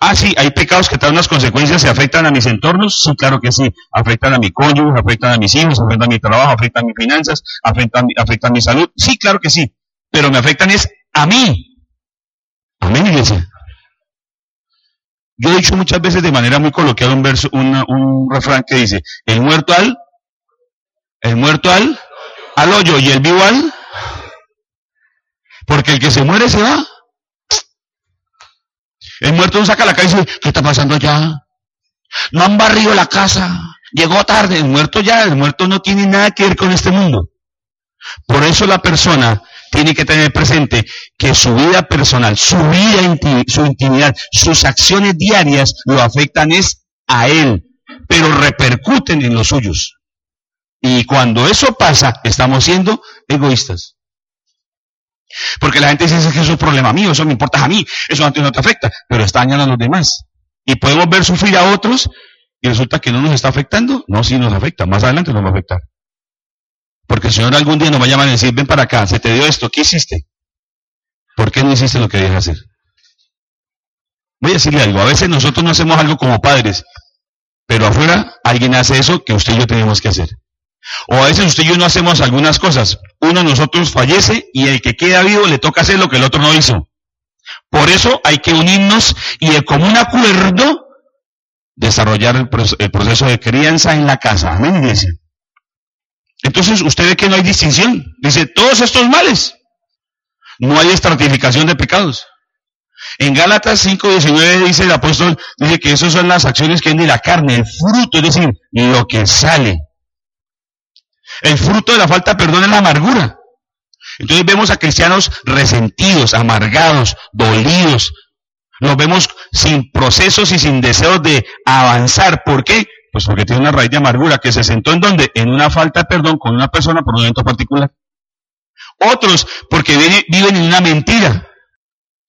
ah, sí, hay pecados que traen unas consecuencias y afectan a mis entornos. Sí, claro que sí. Afectan a mi cónyuge, afectan a mis hijos, afectan a mi trabajo, afectan a mis finanzas, afectan, afectan a mi salud. Sí, claro que sí. Pero me afectan es a mí. Amén, iglesia. Yo he dicho muchas veces de manera muy coloquial un verso, un refrán que dice, el muerto al, el muerto al, al hoyo y el vivo al, porque el que se muere se va. El muerto no saca la calle y dice, ¿qué está pasando allá? No han barrido la casa, llegó tarde, el muerto ya, el muerto no tiene nada que ver con este mundo. Por eso la persona tiene que tener presente que su vida personal, su vida, su intimidad, sus acciones diarias lo afectan es a él, pero repercuten en los suyos. Y cuando eso pasa, estamos siendo egoístas. Porque la gente dice que eso es problema mío, eso me importa a mí, eso no te afecta, pero está dañando a los demás. Y podemos ver sufrir a otros y resulta que no nos está afectando. No, sí nos afecta, más adelante nos va a afectar. Porque el Señor algún día nos va a llamar y decir, ven para acá, se te dio esto, ¿qué hiciste? ¿Por qué no hiciste lo que debías hacer? Voy a decirle algo, a veces nosotros no hacemos algo como padres, pero afuera alguien hace eso que usted y yo tenemos que hacer. O a veces usted y yo no hacemos algunas cosas. Uno de nosotros fallece y el que queda vivo le toca hacer lo que el otro no hizo. Por eso hay que unirnos y de común acuerdo desarrollar el, proceso de crianza en la casa. Entonces usted ve que no hay distinción. Dice, todos estos males. No hay estratificación de pecados. En Gálatas 5.19 dice el apóstol, dice que esas son las acciones que hay de la carne, el fruto, es decir, lo que sale. El fruto de la falta de perdón es la amargura. Entonces vemos a cristianos resentidos, amargados, dolidos. Los vemos sin procesos y sin deseos de avanzar. ¿Por qué? Pues porque tiene una raíz de amargura que se sentó en donde? En una falta de perdón con una persona por un evento particular. Otros porque viven en una mentira.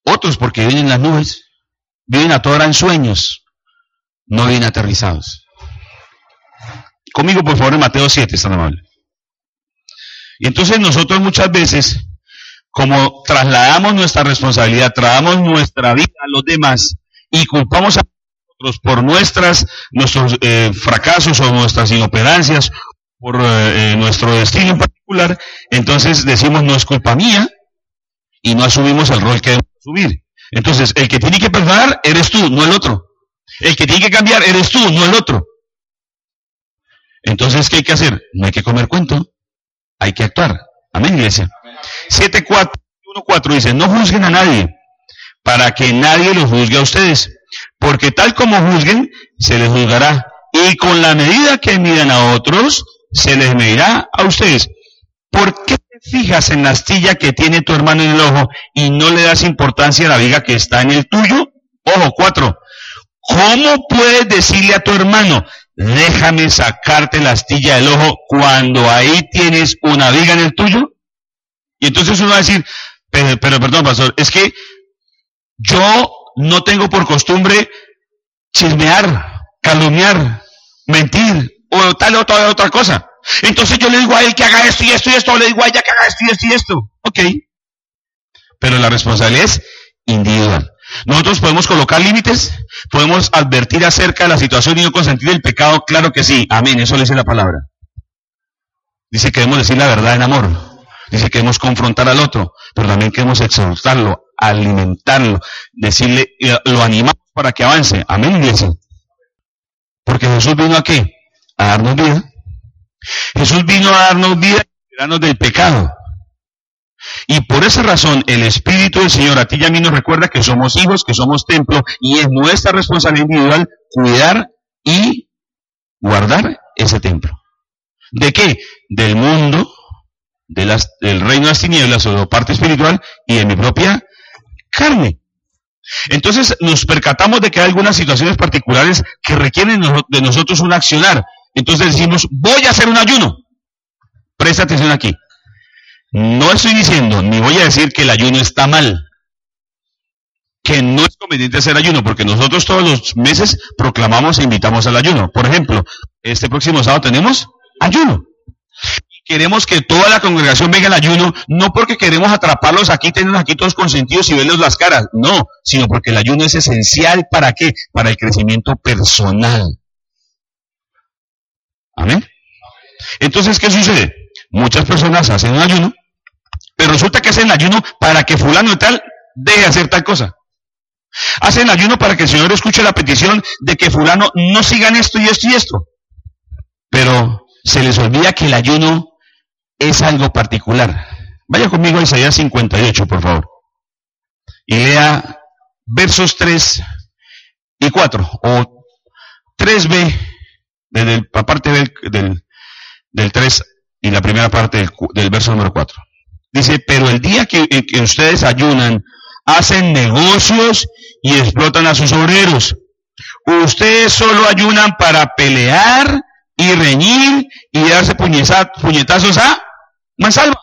Otros porque viven en las nubes. Viven a toda en sueños. No viven aterrizados. Conmigo, por favor, en Mateo 7, están amable. Y entonces nosotros muchas veces, como trasladamos nuestra responsabilidad, trasladamos nuestra vida a los demás y culpamos a por nuestras, nuestros eh, fracasos o nuestras inoperancias, por eh, eh, nuestro destino en particular, entonces decimos no es culpa mía y no asumimos el rol que debemos asumir. Entonces, el que tiene que perdonar eres tú, no el otro. El que tiene que cambiar eres tú, no el otro. Entonces, ¿qué hay que hacer? No hay que comer cuento, hay que actuar. Amén, iglesia. 7.4, 1.4 dice, no juzguen a nadie, para que nadie los juzgue a ustedes porque tal como juzguen, se les juzgará. Y con la medida que midan a otros, se les medirá a ustedes. ¿Por qué te fijas en la astilla que tiene tu hermano en el ojo y no le das importancia a la viga que está en el tuyo? Ojo, cuatro. ¿Cómo puedes decirle a tu hermano, déjame sacarte la astilla del ojo cuando ahí tienes una viga en el tuyo? Y entonces uno va a decir, pero, pero perdón, pastor, es que yo no tengo por costumbre chismear, calumniar, mentir o tal o otra, otra cosa. Entonces yo le digo a él que haga esto y esto y esto, o le digo a ella que haga esto y esto y esto. Ok. Pero la responsabilidad es individual. Nosotros podemos colocar límites, podemos advertir acerca de la situación y no consentir el pecado, claro que sí, amén, eso le dice la palabra. Dice que debemos decir la verdad en amor, dice que debemos confrontar al otro, pero también queremos exhortarlo, alimentarlo, decirle, lo animamos para que avance. Amén, iglesia. Porque Jesús vino a qué? A darnos vida. Jesús vino a darnos vida y liberarnos del pecado. Y por esa razón el Espíritu del Señor a ti y a mí nos recuerda que somos hijos, que somos templo y es nuestra responsabilidad individual cuidar y guardar ese templo. ¿De qué? Del mundo, de las, del reino de las tinieblas o de la parte espiritual y de mi propia carne. Entonces nos percatamos de que hay algunas situaciones particulares que requieren de nosotros un accionar. Entonces decimos, voy a hacer un ayuno. Presta atención aquí. No estoy diciendo, ni voy a decir que el ayuno está mal. que no es conveniente hacer ayuno, porque nosotros todos los meses proclamamos e invitamos al ayuno. Por ejemplo, este próximo sábado tenemos ayuno. Queremos que toda la congregación venga al ayuno, no porque queremos atraparlos aquí, tenerlos aquí todos consentidos y verles las caras, no, sino porque el ayuno es esencial para qué? Para el crecimiento personal. Amén. Entonces, ¿qué sucede? Muchas personas hacen un ayuno, pero resulta que hacen ayuno para que fulano y tal deje de hacer tal cosa. Hacen ayuno para que el Señor escuche la petición de que fulano no sigan esto y esto y esto. Pero se les olvida que el ayuno es algo particular. Vaya conmigo a Isaías 58, por favor. Y lea versos 3 y 4, o 3b, desde la parte del, del, del 3 y la primera parte del, del verso número 4. Dice, pero el día que, que ustedes ayunan, hacen negocios y explotan a sus obreros. Ustedes solo ayunan para pelear y reñir y darse puñetazos a mansalva.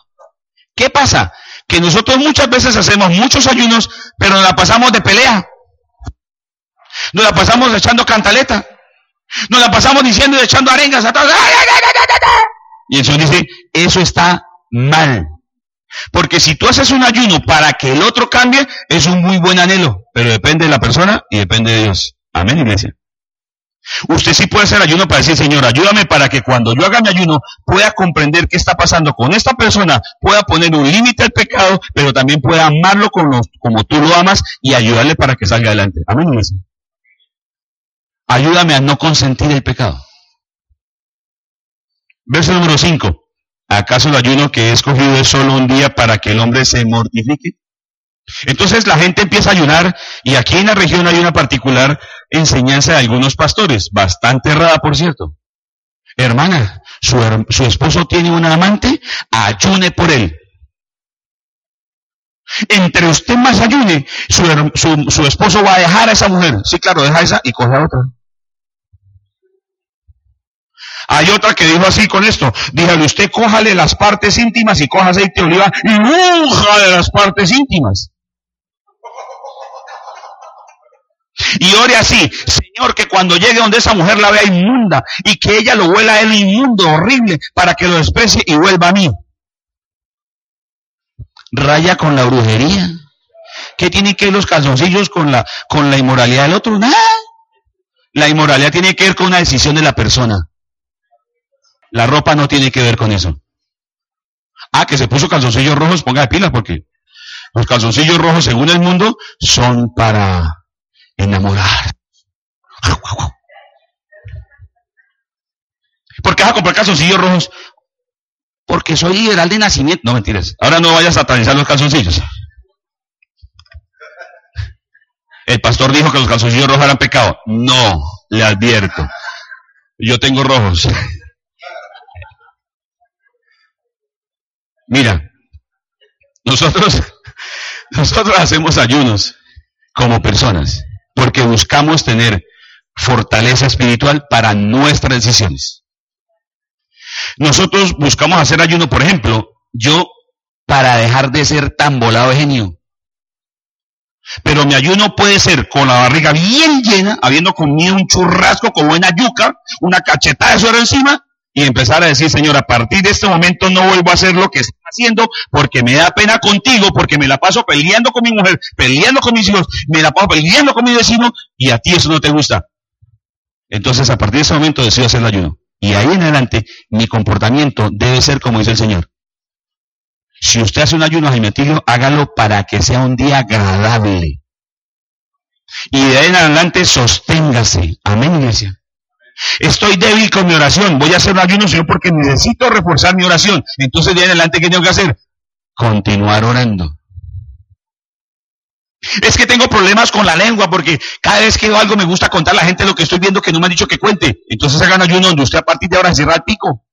¿Qué pasa? Que nosotros muchas veces hacemos muchos ayunos, pero nos la pasamos de pelea. Nos la pasamos echando cantaleta. Nos la pasamos diciendo y echando arengas a todos. Y el Señor dice, eso está mal. Porque si tú haces un ayuno para que el otro cambie, es un muy buen anhelo, pero depende de la persona y depende de Dios. Amén, iglesia. Usted sí puede hacer ayuno para decir, Señor, ayúdame para que cuando yo haga mi ayuno pueda comprender qué está pasando con esta persona, pueda poner un límite al pecado, pero también pueda amarlo como, tú lo amas y ayudarle para que salga adelante. Amén, iglesia. Ayúdame a no consentir el pecado. Verso número 5. ¿Acaso el ayuno que he escogido es solo un día para que el hombre se mortifique? Entonces la gente empieza a ayunar y aquí en la región hay una particular enseñanza de algunos pastores, bastante errada por cierto. Hermana, su, esposo tiene un amante, ayune por él. Entre usted más ayune, su, su esposo va a dejar a esa mujer. Sí, claro, deja esa y coge a otra. Hay otra que dijo así con esto, dígale usted cójale las partes íntimas y coja aceite de oliva y de las partes íntimas. Y ore así, Señor, que cuando llegue donde esa mujer la vea inmunda y que ella lo huela a él inmundo, horrible, para que lo desprecie y vuelva a mí. Raya con la brujería. ¿Qué tiene que ver los calzoncillos con la, con la inmoralidad del otro? Nada. La inmoralidad tiene que ver con una decisión de la persona. La ropa no tiene que ver con eso. Ah, que se puso calzoncillos rojos, ponga de pilas porque los calzoncillos rojos, según el mundo, son para enamorar. ¿Por qué vas a comprar calzoncillos rojos? Porque soy liberal de nacimiento. No, mentiras. Ahora no vayas a satanizar los calzoncillos. El pastor dijo que los calzoncillos rojos eran pecado. No, le advierto. Yo tengo rojos. Mira, nosotros, nosotros hacemos ayunos como personas porque buscamos tener fortaleza espiritual para nuestras decisiones. Nosotros buscamos hacer ayuno, por ejemplo, yo para dejar de ser tan volado de genio. Pero mi ayuno puede ser con la barriga bien llena, habiendo comido un churrasco con buena yuca, una cachetada de suero encima, y empezar a decir, Señor, a partir de este momento no vuelvo a hacer lo que estoy haciendo porque me da pena contigo, porque me la paso peleando con mi mujer, peleando con mis hijos, me la paso peleando con mi vecino y a ti eso no te gusta. Entonces, a partir de ese momento decido hacer el ayuno. Y ahí en adelante, mi comportamiento debe ser como dice el Señor. Si usted hace un ayuno, Jaime hágalo para que sea un día agradable. Y de ahí en adelante, sosténgase. Amén, iglesia. Estoy débil con mi oración. Voy a hacer un ayuno, Señor, porque necesito reforzar mi oración. Entonces, de adelante, ¿qué tengo que hacer? Continuar orando. Es que tengo problemas con la lengua porque cada vez que algo me gusta contar a la gente lo que estoy viendo que no me han dicho que cuente. Entonces hagan ayuno donde usted a partir de ahora cierra el pico.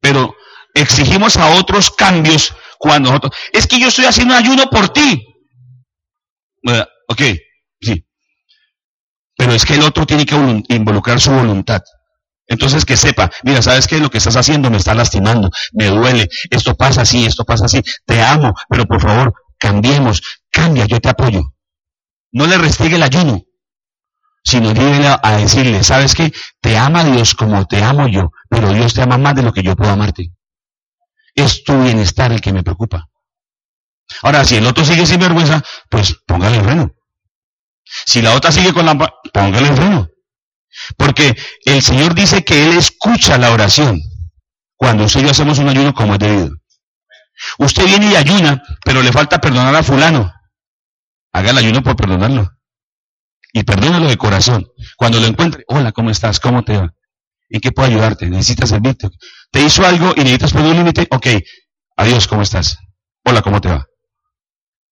Pero exigimos a otros cambios cuando nosotros... Es que yo estoy haciendo ayuno por ti. ok, sí. Pero es que el otro tiene que involucrar su voluntad. Entonces que sepa, mira, ¿sabes qué? Lo que estás haciendo me está lastimando, me duele, esto pasa así, esto pasa así, te amo, pero por favor, cambiemos, cambia, yo te apoyo. no le restigue el ayuno, sino llévele a decirle, ¿sabes qué? Te ama Dios como te amo yo, pero Dios te ama más de lo que yo puedo amarte. Es tu bienestar el que me preocupa. Ahora, si el otro sigue sin vergüenza, pues póngale freno. Si la otra sigue con la... póngale freno. Porque el Señor dice que Él escucha la oración cuando usted y yo hacemos un ayuno como es debido. Usted viene y ayuna, pero le falta perdonar a fulano. Haga el ayuno por perdonarlo. Y perdónalo de corazón. Cuando lo encuentre, hola, ¿cómo estás? ¿Cómo te va? ¿En qué puedo ayudarte? ¿Necesitas servirte? ¿Te hizo algo y necesitas poner un límite? Ok, adiós, ¿cómo estás? Hola, ¿cómo te va?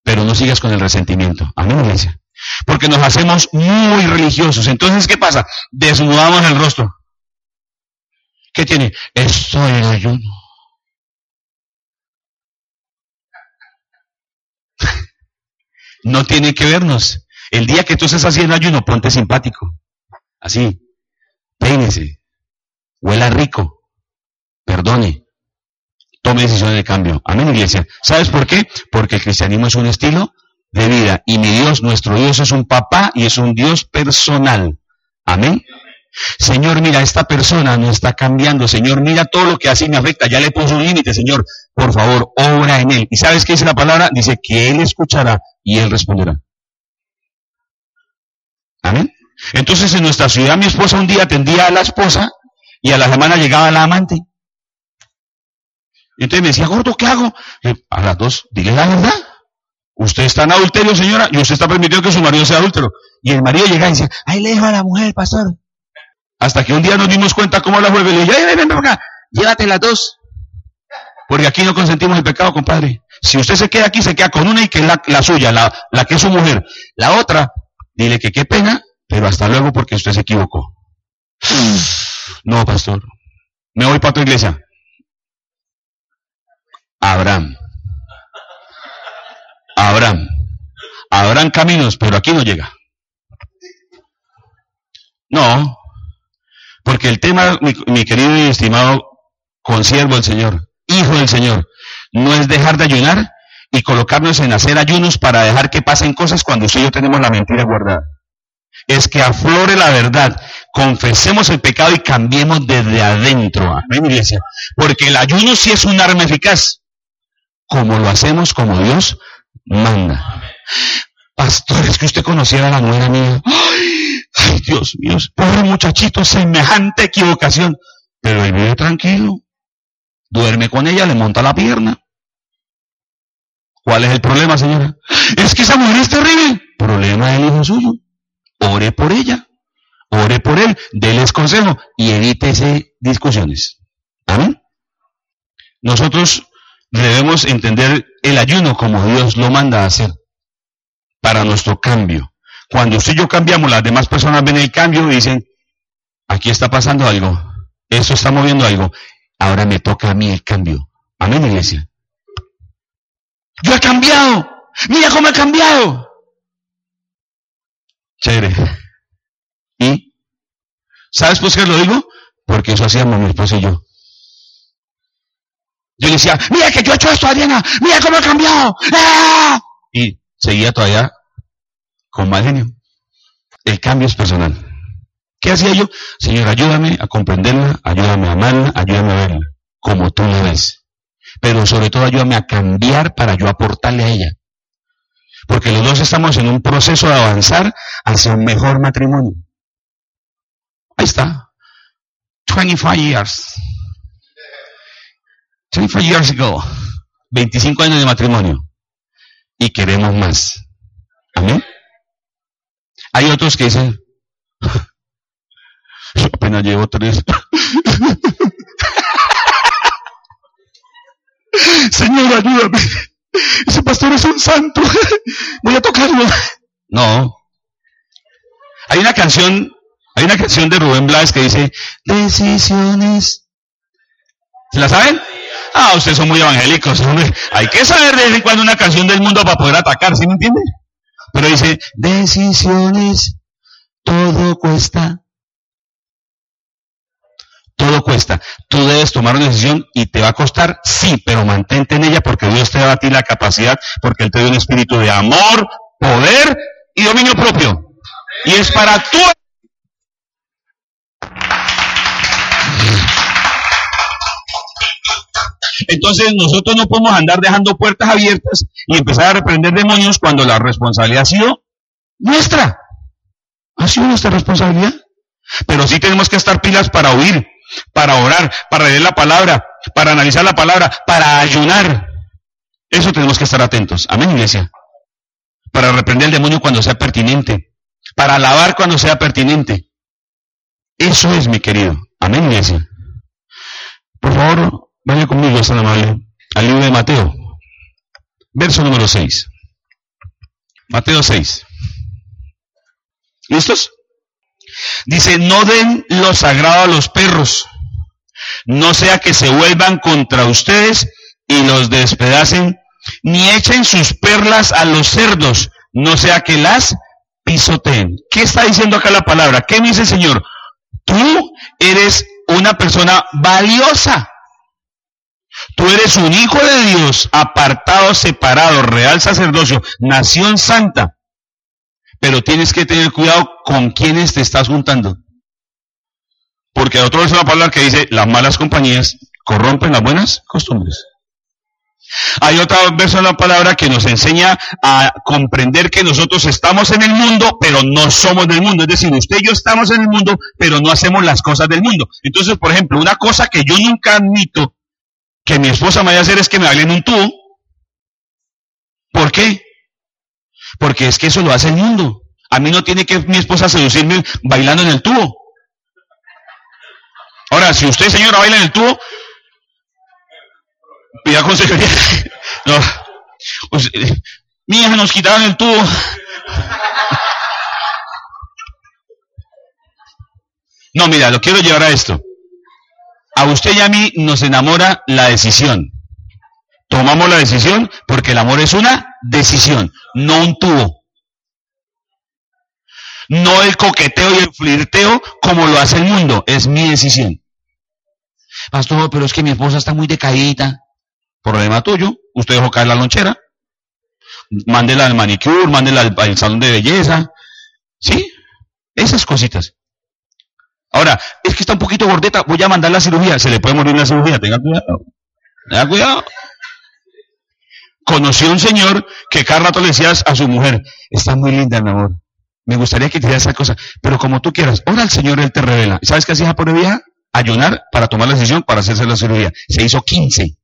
Pero no sigas con el resentimiento. Amén, iglesia. Porque nos hacemos muy religiosos. Entonces, ¿qué pasa? Desnudamos el rostro. ¿Qué tiene? Estoy en ayuno. no tiene que vernos. El día que tú estés haciendo ayuno, ponte simpático. Así. Peínese. Huela rico. Perdone. Tome decisiones de cambio. Amén, iglesia. ¿Sabes por qué? Porque el cristianismo es un estilo de vida. Y mi Dios, nuestro Dios, es un papá y es un Dios personal. Amén. Señor, mira, esta persona no está cambiando. Señor, mira todo lo que hace me afecta. Ya le puso un límite, Señor. Por favor, obra en él. ¿Y sabes qué dice la palabra? Dice que él escuchará y él responderá. Amén. Entonces en nuestra ciudad mi esposa un día atendía a la esposa y a la semana llegaba la amante. Y entonces me decía, gordo, ¿qué hago? a las dos, dile la verdad. Usted está en adulterio, señora, y usted está permitiendo que su marido sea adúltero. Y el marido llega y dice, ahí le dejo a la mujer, pastor. Hasta que un día nos dimos cuenta cómo la juega y le dije, ven, ven, ven acá, llévate las dos. Porque aquí no consentimos el pecado, compadre. Si usted se queda aquí, se queda con una y que es la, suya, la, la que es su mujer. La otra, dile que qué pena, pero hasta luego porque usted se equivocó. No, pastor. Me voy para tu iglesia. Abraham. Abraham. Habrán caminos, pero aquí no llega. No, porque el tema, mi, querido y estimado consiervo del Señor, hijo del Señor, no es dejar de ayunar y colocarnos en hacer ayunos para dejar que pasen cosas cuando usted y yo tenemos la mentira guardada. Es que aflore la verdad, confesemos el pecado y cambiemos desde adentro. Amén, iglesia. Porque el ayuno sí es un arma eficaz, como lo hacemos como Dios manda. Pastor, es que usted conociera a la nuera mía. Ay, Dios mío, pobre muchachito, semejante equivocación. Pero él vive tranquilo. Duerme con ella, le monta la pierna. ¿Cuál es el problema, señora? Es que esa mujer es terrible. Problema del hijo suyo. Ore por ella. Ore por él. Déles consejo y evítese discusiones. Amén. Nosotros debemos entender el ayuno como Dios lo manda a hacer para nuestro cambio. Cuando usted y yo cambiamos, las demás personas ven el cambio y dicen, aquí está pasando algo, eso está moviendo algo, ahora me toca a mí el cambio. Amén, iglesia. Yo he cambiado, mira cómo he cambiado. Chévere. ¿Y? ¿Sabes por qué lo digo? Porque eso hacíamos mi esposo y yo. Yo le decía, mira que yo he hecho esto, Adriana, mira cómo he cambiado. ¡Ah! Y seguía todavía con mal genio. El cambio es personal. ¿Qué hacía yo? Señor, ayúdame a comprenderla, ayúdame a amarla, ayúdame a verla, como tú la ves. Pero sobre todo ayúdame a cambiar para yo aportarle a ella. Porque los dos estamos en un proceso de avanzar hacia un mejor matrimonio. Ahí está. 25 years. 25 years ago. 25 años de matrimonio. Y queremos más. Amén. Hay otros que dicen, yo apenas llevo tres. Señor, ayúdame. Ese pastor es un santo. Voy a tocarlo. No. Hay una canción, hay una canción de Rubén Blas que dice, decisiones. ¿Se la saben? Ah, ustedes son muy evangélicos. Hay que saber de vez en cuando una canción del mundo para poder atacar, ¿sí me entiende? Pero dice, decisiones, todo cuesta. Todo cuesta. Tú debes tomar una decisión y te va a costar, sí, pero mantente en ella porque Dios te da a ti la capacidad, porque Él te dio un espíritu de amor, poder y dominio propio. Y es para tu Entonces nosotros no podemos andar dejando puertas abiertas y empezar a reprender demonios cuando la responsabilidad ha sido nuestra. Ha sido nuestra responsabilidad. Pero sí tenemos que estar pilas para oír, para orar, para leer la palabra, para analizar la palabra, para ayunar. Eso tenemos que estar atentos. Amén, iglesia. Para reprender el demonio cuando sea pertinente. Para alabar cuando sea pertinente. Eso es, mi querido. Amén, iglesia. Por favor, vaya conmigo, San Amable, al libro de Mateo. Verso número 6. Mateo 6. ¿Listos? Dice, no den lo sagrado a los perros, no sea que se vuelvan contra ustedes y los despedacen, ni echen sus perlas a los cerdos, no sea que las pisoteen. ¿Qué está diciendo acá la palabra? ¿Qué me dice el Señor? Tú eres una persona valiosa. Tú eres un hijo de Dios, apartado, separado, real sacerdocio, nación santa. Pero tienes que tener cuidado con quienes te estás juntando. Porque otro es una palabra que dice, las malas compañías corrompen las buenas costumbres. Hay otra versión de la palabra que nos enseña a comprender que nosotros estamos en el mundo, pero no somos del mundo. Es decir, usted y yo estamos en el mundo, pero no hacemos las cosas del mundo. Entonces, por ejemplo, una cosa que yo nunca admito que mi esposa me vaya a hacer es que me en un tubo. ¿Por qué? Porque es que eso lo hace el mundo. A mí no tiene que mi esposa seducirme bailando en el tubo. Ahora, si usted, señora, baila en el tubo, pida consejería. No. mi hija nos quitaron el tubo. No, mira, lo quiero llevar a esto. A usted y a mí nos enamora la decisión. Tomamos la decisión porque el amor es una decisión, no un tubo. No el coqueteo y el flirteo como lo hace el mundo, es mi decisión. Pastor, pero es que mi esposa está muy decaída. Problema tuyo, usted dejó caer la lonchera. Mándela al manicure, mándela al, al salón de belleza. ¿Sí? Esas cositas. Ahora, es que está un poquito gordeta, voy a mandar la cirugía. Se le puede morir la cirugía, tenga cuidado. Tenga cuidado. Conoció un señor que cada rato le decía a su mujer, está muy linda, mi amor. Me gustaría que te diera esa cosa, pero como tú quieras, ahora el Señor, Él te revela. ¿Sabes qué hacía por vieja? Ayunar para tomar la decisión para hacerse la cirugía. Se hizo 15.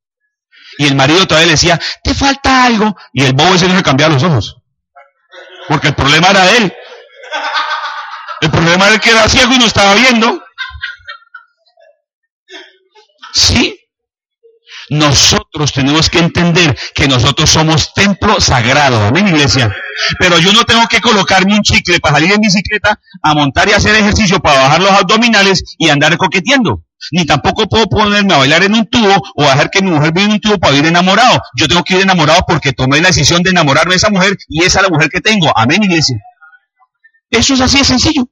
Y el marido todavía le decía, te falta algo. Y el bobo ese no se cambiaba los ojos. Porque el problema era él. Problema era que era ciego y no estaba viendo. Sí. Nosotros tenemos que entender que nosotros somos templo sagrado. Amén, iglesia. Pero yo no tengo que colocarme un chicle para salir en bicicleta a montar y hacer ejercicio para bajar los abdominales y andar coqueteando. Ni tampoco puedo ponerme a bailar en un tubo o dejar que mi mujer viva en un tubo para ir enamorado. Yo tengo que ir enamorado porque tomé la decisión de enamorarme de esa mujer y esa es la mujer que tengo. Amén, iglesia. Eso es así de sencillo.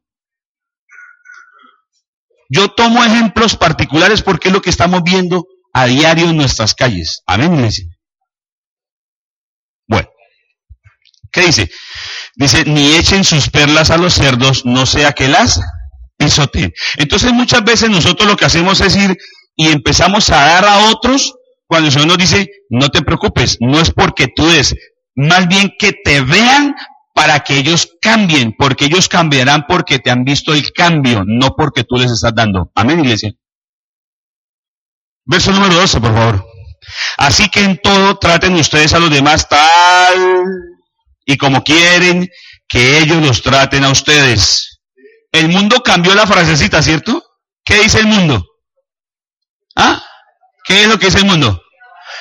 Yo tomo ejemplos particulares porque es lo que estamos viendo a diario en nuestras calles. Amén, iglesia. Bueno, ¿qué dice? Dice, ni echen sus perlas a los cerdos, no sea que las pisoteen. Entonces muchas veces nosotros lo que hacemos es ir y empezamos a dar a otros cuando el Señor nos dice, no te preocupes, no es porque tú des, más bien que te vean para que ellos cambien, porque ellos cambiarán porque te han visto el cambio, no porque tú les estás dando. Amén, iglesia. Verso número 12, por favor. Así que en todo traten ustedes a los demás tal y como quieren que ellos los traten a ustedes. El mundo cambió la frasecita, ¿cierto? ¿Qué dice el mundo? ¿Ah? ¿Qué es lo que dice el mundo?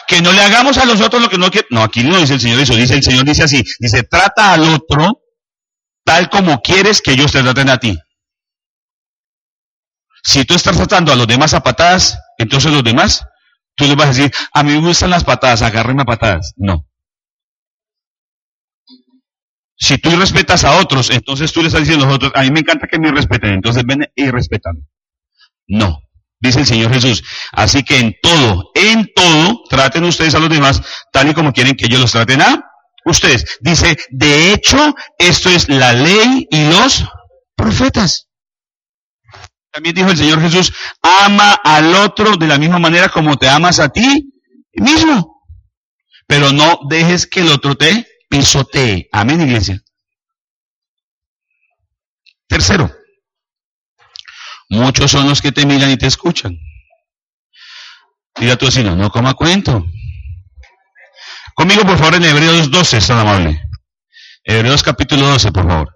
Que no le hagamos a los otros lo que no quiere. No, aquí no dice el Señor eso, dice el Señor dice así, dice, trata al otro tal como quieres que ellos te traten a ti. Si tú estás tratando a los demás a patadas, entonces los demás, tú les vas a decir, a mí me gustan las patadas, agárreme a patadas. No. Si tú respetas a otros, entonces tú le estás diciendo a los otros, a mí me encanta que me respeten, entonces ven y respetan. No dice el Señor Jesús. Así que en todo, en todo, traten ustedes a los demás tal y como quieren que ellos los traten a ustedes. Dice, de hecho, esto es la ley y los profetas. También dijo el Señor Jesús, ama al otro de la misma manera como te amas a ti mismo. Pero no dejes que el otro te pisotee. Amén, iglesia. Tercero, muchos son los que te miran y te escuchan. Diga tú así, no, no coma cuento. Conmigo, por favor, en Hebreos 12, es tan amable. Hebreos capítulo 12, por favor.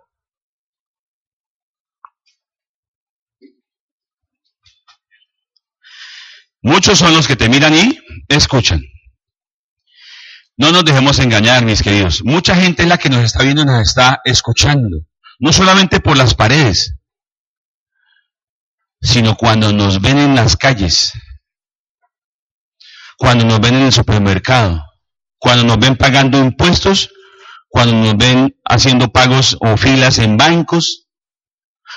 Muchos son los que te miran y escuchan. No nos dejemos engañar, mis queridos. Mucha gente es la que nos está viendo y nos está escuchando. No solamente por las paredes, sino cuando nos ven en las calles, cuando nos ven en el supermercado, cuando nos ven pagando impuestos, cuando nos ven haciendo pagos o filas en bancos,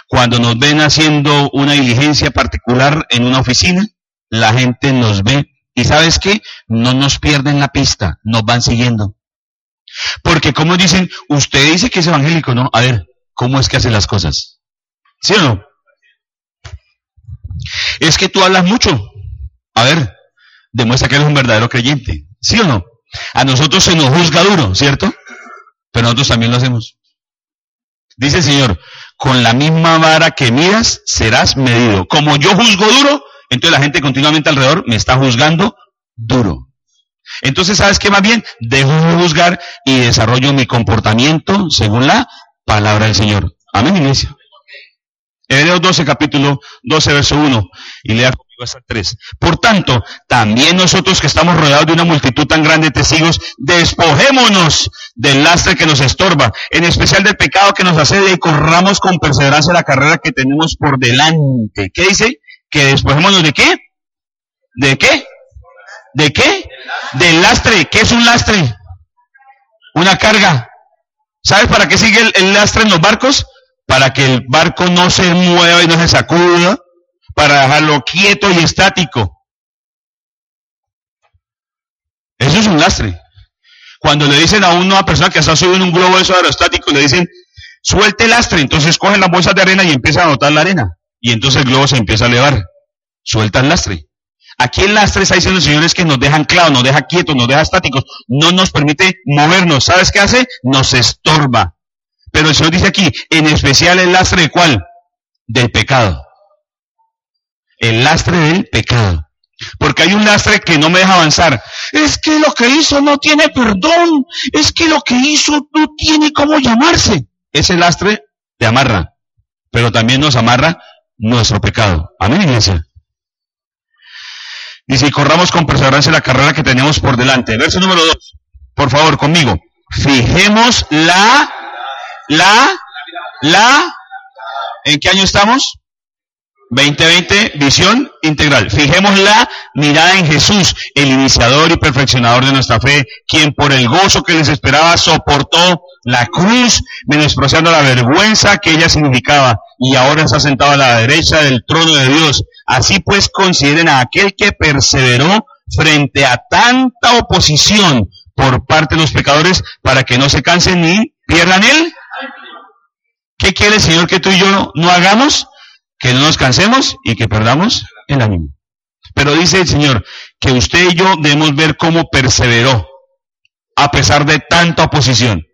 cuando nos ven haciendo una diligencia particular en una oficina, la gente nos ve y sabes qué, no nos pierden la pista, nos van siguiendo. Porque como dicen, usted dice que es evangélico, ¿no? A ver, ¿cómo es que hace las cosas? ¿Sí o no? Es que tú hablas mucho. A ver, demuestra que eres un verdadero creyente. ¿Sí o no? A nosotros se nos juzga duro, ¿cierto? Pero nosotros también lo hacemos. Dice el Señor, con la misma vara que miras, serás medido. Como yo juzgo duro, entonces la gente continuamente alrededor me está juzgando duro. Entonces, ¿sabes qué va bien? Dejo de juzgar y desarrollo mi comportamiento según la palabra del Señor. Amén, iglesia. Hebreos 12, capítulo 12, verso 1. Y lea conmigo hasta 3. Por tanto, también nosotros que estamos rodeados de una multitud tan grande de testigos, despojémonos del lastre que nos estorba, en especial del pecado que nos asedia y corramos con perseverancia la carrera que tenemos por delante. ¿Qué dice? que despojémonos de qué? ¿De qué? ¿De qué? Del lastre. ¿Qué es un lastre? Una carga. ¿Sabes para qué sigue el, lastre en los barcos? Para que el barco no se mueva y no se sacuda, para dejarlo quieto y estático. Eso es un lastre. Cuando le dicen a una persona que está subiendo un globo de eso aerostático, le dicen, suelte el lastre, entonces cogen las bolsas de arena y empiezan a botar la arena y entonces el globo se empieza a elevar. Suelta el lastre. Aquí el lastre está diciendo, señores, que nos deja anclados, nos deja quietos, nos deja estáticos, no nos permite movernos. ¿Sabes qué hace? Nos estorba. Pero el Señor dice aquí, en especial el lastre de cuál? Del pecado. El lastre del pecado. Porque hay un lastre que no me deja avanzar. Es que lo que hizo no tiene perdón. Es que lo que hizo no tiene cómo llamarse. Ese lastre te amarra. Pero también nos amarra nuestro pecado. Amén, iglesia. Dice, y corramos con perseverancia la carrera que tenemos por delante. Verso número 2. Por favor, conmigo. Fijemos la, la, la, ¿en qué año estamos? 2020, visión integral. Fijemos la mirada en Jesús, el iniciador y perfeccionador de nuestra fe, quien por el gozo que les esperaba soportó la cruz, menospreciando la vergüenza que ella significaba, y ahora está sentado a la derecha del trono de Dios. Así pues, consideren a aquel que perseveró frente a tanta oposición por parte de los pecadores para que no se cansen ni pierdan él. ¿Qué quiere el Señor que tú y yo no hagamos? que no nos cansemos y que perdamos el ánimo. Pero dice el Señor que usted y yo debemos ver cómo perseveró a pesar de tanta oposición.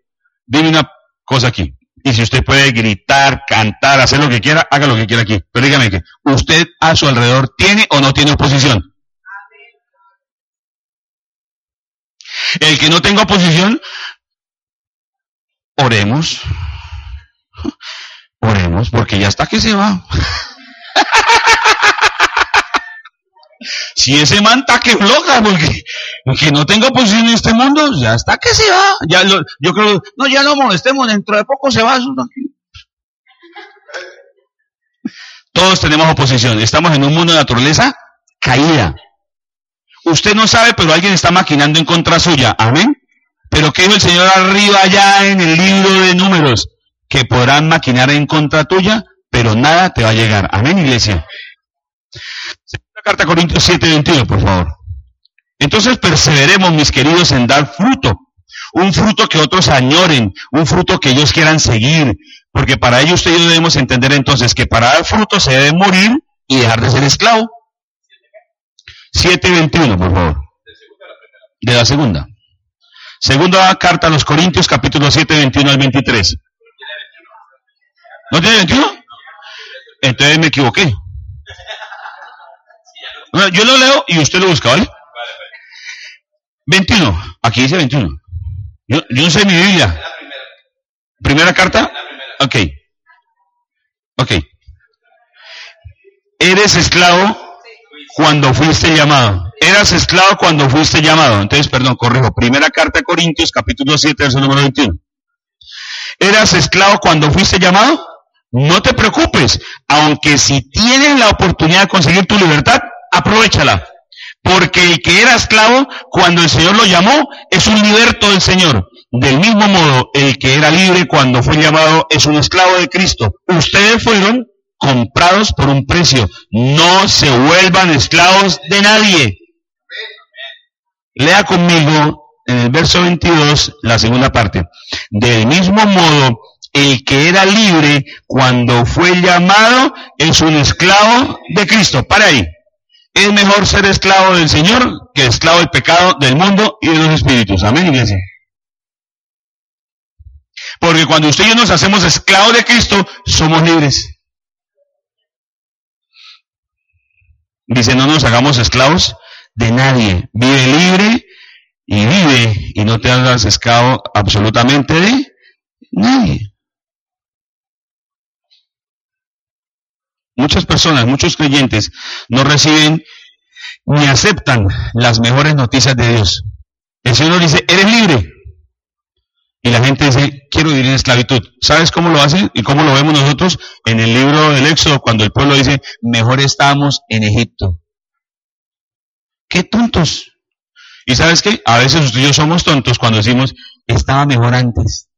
Dime una cosa aquí. Y si usted puede gritar, cantar, hacer lo que quiera, haga lo que quiera aquí. Pero dígame que usted a su alrededor tiene o no tiene oposición. El que no tenga oposición, oremos. Oremos, porque ya está que se va. si ese man está que floja, porque, no tengo posición en este mundo, ya está que se va. Ya yo creo, no, ya no molestemos, dentro de poco se va. Todos tenemos oposición. Estamos en un mundo de naturaleza caída. Usted no sabe, pero alguien está maquinando en contra suya. Amén. Pero ¿qué dijo el Señor arriba allá en el libro de números? Que podrán maquinar en contra tuya, pero nada te va a llegar. Amén, iglesia. Segunda carta Corintios 7, 21, por favor. Entonces perseveremos, mis queridos, en dar fruto. un fruto que otros añoren, un fruto que ellos quieran seguir, porque para ello usted y yo debemos entender entonces que para dar fruto se debe morir y dejar de ser esclavo. 7.21, por favor. De la segunda. Segunda carta a los Corintios, capítulo 7, 21 al 23. ¿No tiene 21? Entonces me equivoqué. yo lo leo y usted lo busca, ¿vale? 21. Aquí dice 21. Yo, yo no sé mi Biblia. ¿Primera carta? Ok. Ok. Eres esclavo cuando fuiste llamado. Eras esclavo cuando fuiste llamado. Entonces, perdón, corrijo. Primera carta a Corintios, capítulo 7, verso número 21. Eras esclavo cuando fuiste llamado. No te preocupes. Aunque si tienes la oportunidad de conseguir tu libertad, aprovechala. Porque el que era esclavo, cuando el Señor lo llamó, es un liberto del Señor. Del mismo modo, el que era libre cuando fue llamado es un esclavo de Cristo. Ustedes fueron comprados por un precio. No se vuelvan esclavos de nadie. Lea conmigo en el verso 22 la segunda parte. Del mismo modo, el que era libre cuando fue llamado es un esclavo de Cristo. Para ahí. Es mejor ser esclavo del Señor que esclavo del pecado, del mundo y de los espíritus. Amén, iglesia. Porque cuando usted y yo nos hacemos esclavos de Cristo, somos libres. Dice, no nos hagamos esclavos de nadie. Vive libre y vive y no te hagas esclavo absolutamente de nadie. Muchas personas, muchos creyentes no reciben ni aceptan las mejores noticias de Dios. El Señor dice, eres libre. Y la gente dice, quiero vivir en esclavitud. ¿Sabes cómo lo hace y cómo lo vemos nosotros? En el libro del Éxodo, cuando el pueblo dice, mejor estábamos en Egipto. ¡Qué tontos! Y sabes qué? A veces usted y yo somos tontos cuando decimos, estaba mejor antes.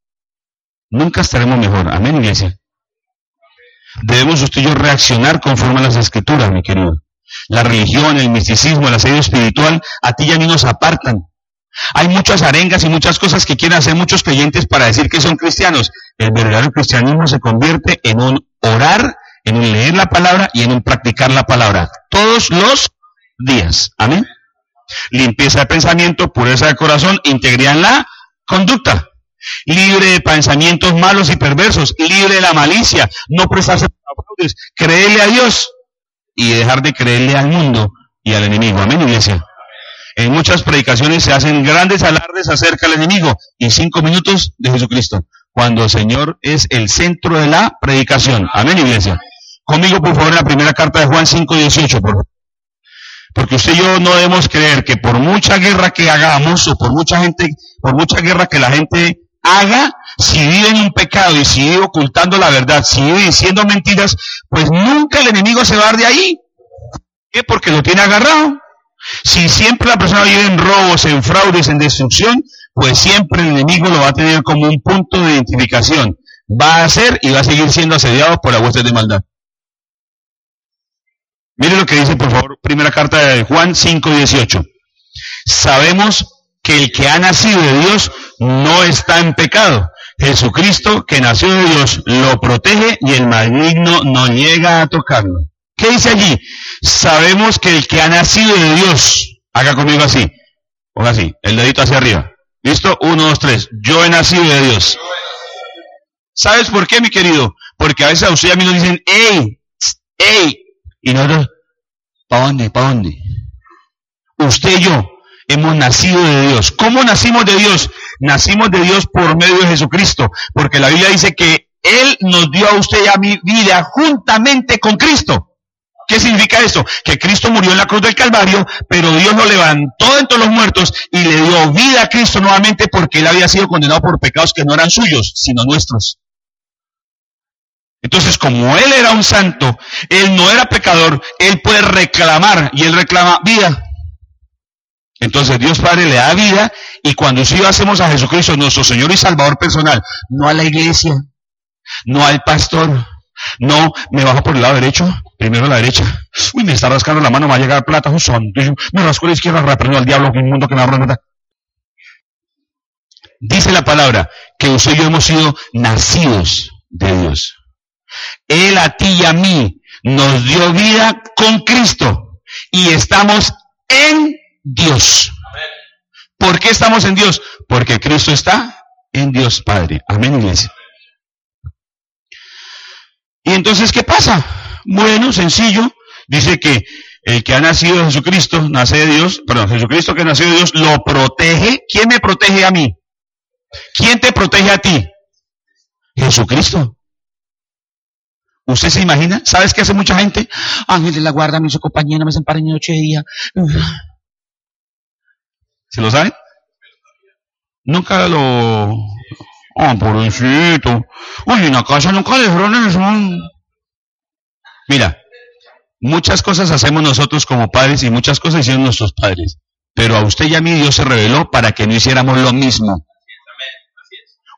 Nunca estaremos mejor. Amén, iglesia. Debemos usted y yo reaccionar conforme a las escrituras, mi querido. La religión, el misticismo, el asedio espiritual, a ti y a mí nos apartan. Hay muchas arengas y muchas cosas que quieren hacer muchos creyentes para decir que son cristianos. El verdadero cristianismo se convierte en un orar, en un leer la palabra y en un practicar la palabra. Todos los días. Amén. Limpieza de pensamiento, pureza de corazón, integridad en la conducta libre de pensamientos malos y perversos, libre de la malicia, no prestarse fraudes, creerle a Dios y dejar de creerle al mundo y al enemigo. Amén, iglesia. En muchas predicaciones se hacen grandes alardes acerca del enemigo y cinco minutos de Jesucristo, cuando el Señor es el centro de la predicación. Amén, iglesia. Conmigo, por favor, la primera carta de Juan 5, 18, por favor. Porque usted y yo no debemos creer que por mucha guerra que hagamos o por mucha gente, por mucha guerra que la gente haga, si vive en un pecado y si vive ocultando la verdad, si vive diciendo mentiras, pues nunca el enemigo se va a de ahí. ¿Qué? Porque lo tiene agarrado. Si siempre la persona vive en robos, en fraudes, en destrucción, pues siempre el enemigo lo va a tener como un punto de identificación. Va a ser y va a seguir siendo asediado por la de maldad. Mire lo que dice, por favor, primera carta de Juan 5:18. Sabemos que el que ha nacido de Dios no está en pecado. Jesucristo, que nació de Dios, lo protege y el maligno no llega a tocarlo. ¿Qué dice allí? Sabemos que el que ha nacido de Dios, haga conmigo así, ponga así, el dedito hacia arriba. ¿Listo? Uno, dos, tres. Yo he nacido de Dios. ¿Sabes por qué, mi querido? Porque a veces a usted y a mí nos dicen, ¡ey! ¡ey! Y nosotros, ¿para dónde? ¿Para dónde? Usted y yo, hemos nacido de Dios. ¿Cómo nacimos de Dios? Nacimos de Dios por medio de Jesucristo, porque la Biblia dice que Él nos dio a usted y a mi vida juntamente con Cristo. ¿Qué significa esto? Que Cristo murió en la cruz del Calvario, pero Dios lo levantó entre los muertos y le dio vida a Cristo nuevamente porque Él había sido condenado por pecados que no eran suyos, sino nuestros. Entonces, como Él era un santo, Él no era pecador, Él puede reclamar y Él reclama vida. Entonces Dios Padre le da vida y cuando sí hacemos a Jesucristo nuestro Señor y Salvador personal, no a la iglesia, no al pastor, no, me bajo por el lado derecho, primero a la derecha, uy, me está rascando la mano, me va a llegar plata, son, me rasco a la izquierda, reprendo al diablo, un mundo que me abra dice la palabra que usted y yo hemos sido nacidos de Dios. Él a ti y a mí nos dio vida con Cristo y estamos en Dios. ¿Por qué estamos en Dios? Porque Cristo está en Dios Padre. Amén, iglesia. Y entonces, ¿qué pasa? Bueno, sencillo. Dice que el que ha nacido de Jesucristo, nace de Dios, perdón, Jesucristo que nació de Dios, lo protege. ¿Quién me protege a mí? ¿Quién te protege a ti? Jesucristo. ¿Usted se imagina? ¿Sabes qué hace mucha gente? Ángel de la guarda me hizo me desampara en ocho días. ¿Se lo saben? Nunca lo... Ah, oh, pobrecito. Uy, en la casa nunca dejaron eso. Mira, muchas cosas hacemos nosotros como padres y muchas cosas hicieron nuestros padres. Pero a usted y a mí Dios se reveló para que no hiciéramos lo mismo.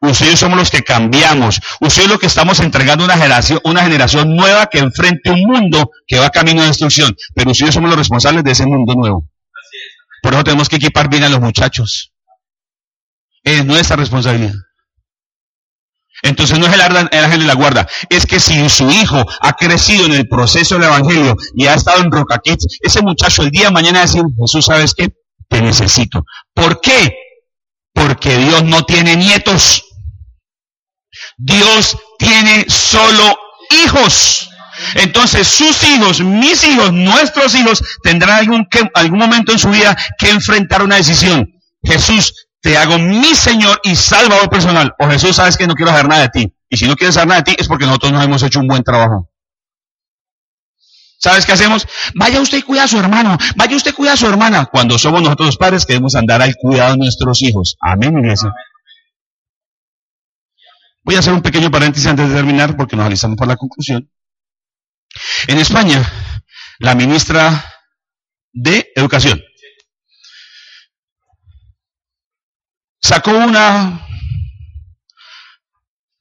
Ustedes somos los que cambiamos. Ustedes es lo que estamos entregando una generación, una generación nueva que enfrente un mundo que va camino a destrucción. Pero ustedes somos los responsables de ese mundo nuevo. Por eso tenemos que equipar bien a los muchachos. Es nuestra responsabilidad. Entonces no es el ángel de la guarda, es que si su hijo ha crecido en el proceso del evangelio y ha estado en Roca ese muchacho el día de mañana va decir, Jesús, ¿sabes qué? Te necesito. ¿Por qué? Porque Dios no tiene nietos. Dios tiene solo hijos. Entonces sus hijos, mis hijos, nuestros hijos tendrán algún, algún momento en su vida que enfrentar una decisión. Jesús, te hago mi Señor y Salvador personal. O Jesús, sabes que no quiero hacer nada de ti. Y si no quieres hacer nada de ti es porque nosotros no hemos hecho un buen trabajo. ¿Sabes qué hacemos? Vaya usted y cuida a su hermano, vaya usted y cuida a su hermana. Cuando somos nosotros los padres, queremos andar al cuidado de nuestros hijos. Amén, iglesia. Voy a hacer un pequeño paréntesis antes de terminar porque nos alistamos para la conclusión. En España, la ministra de Educación sacó una,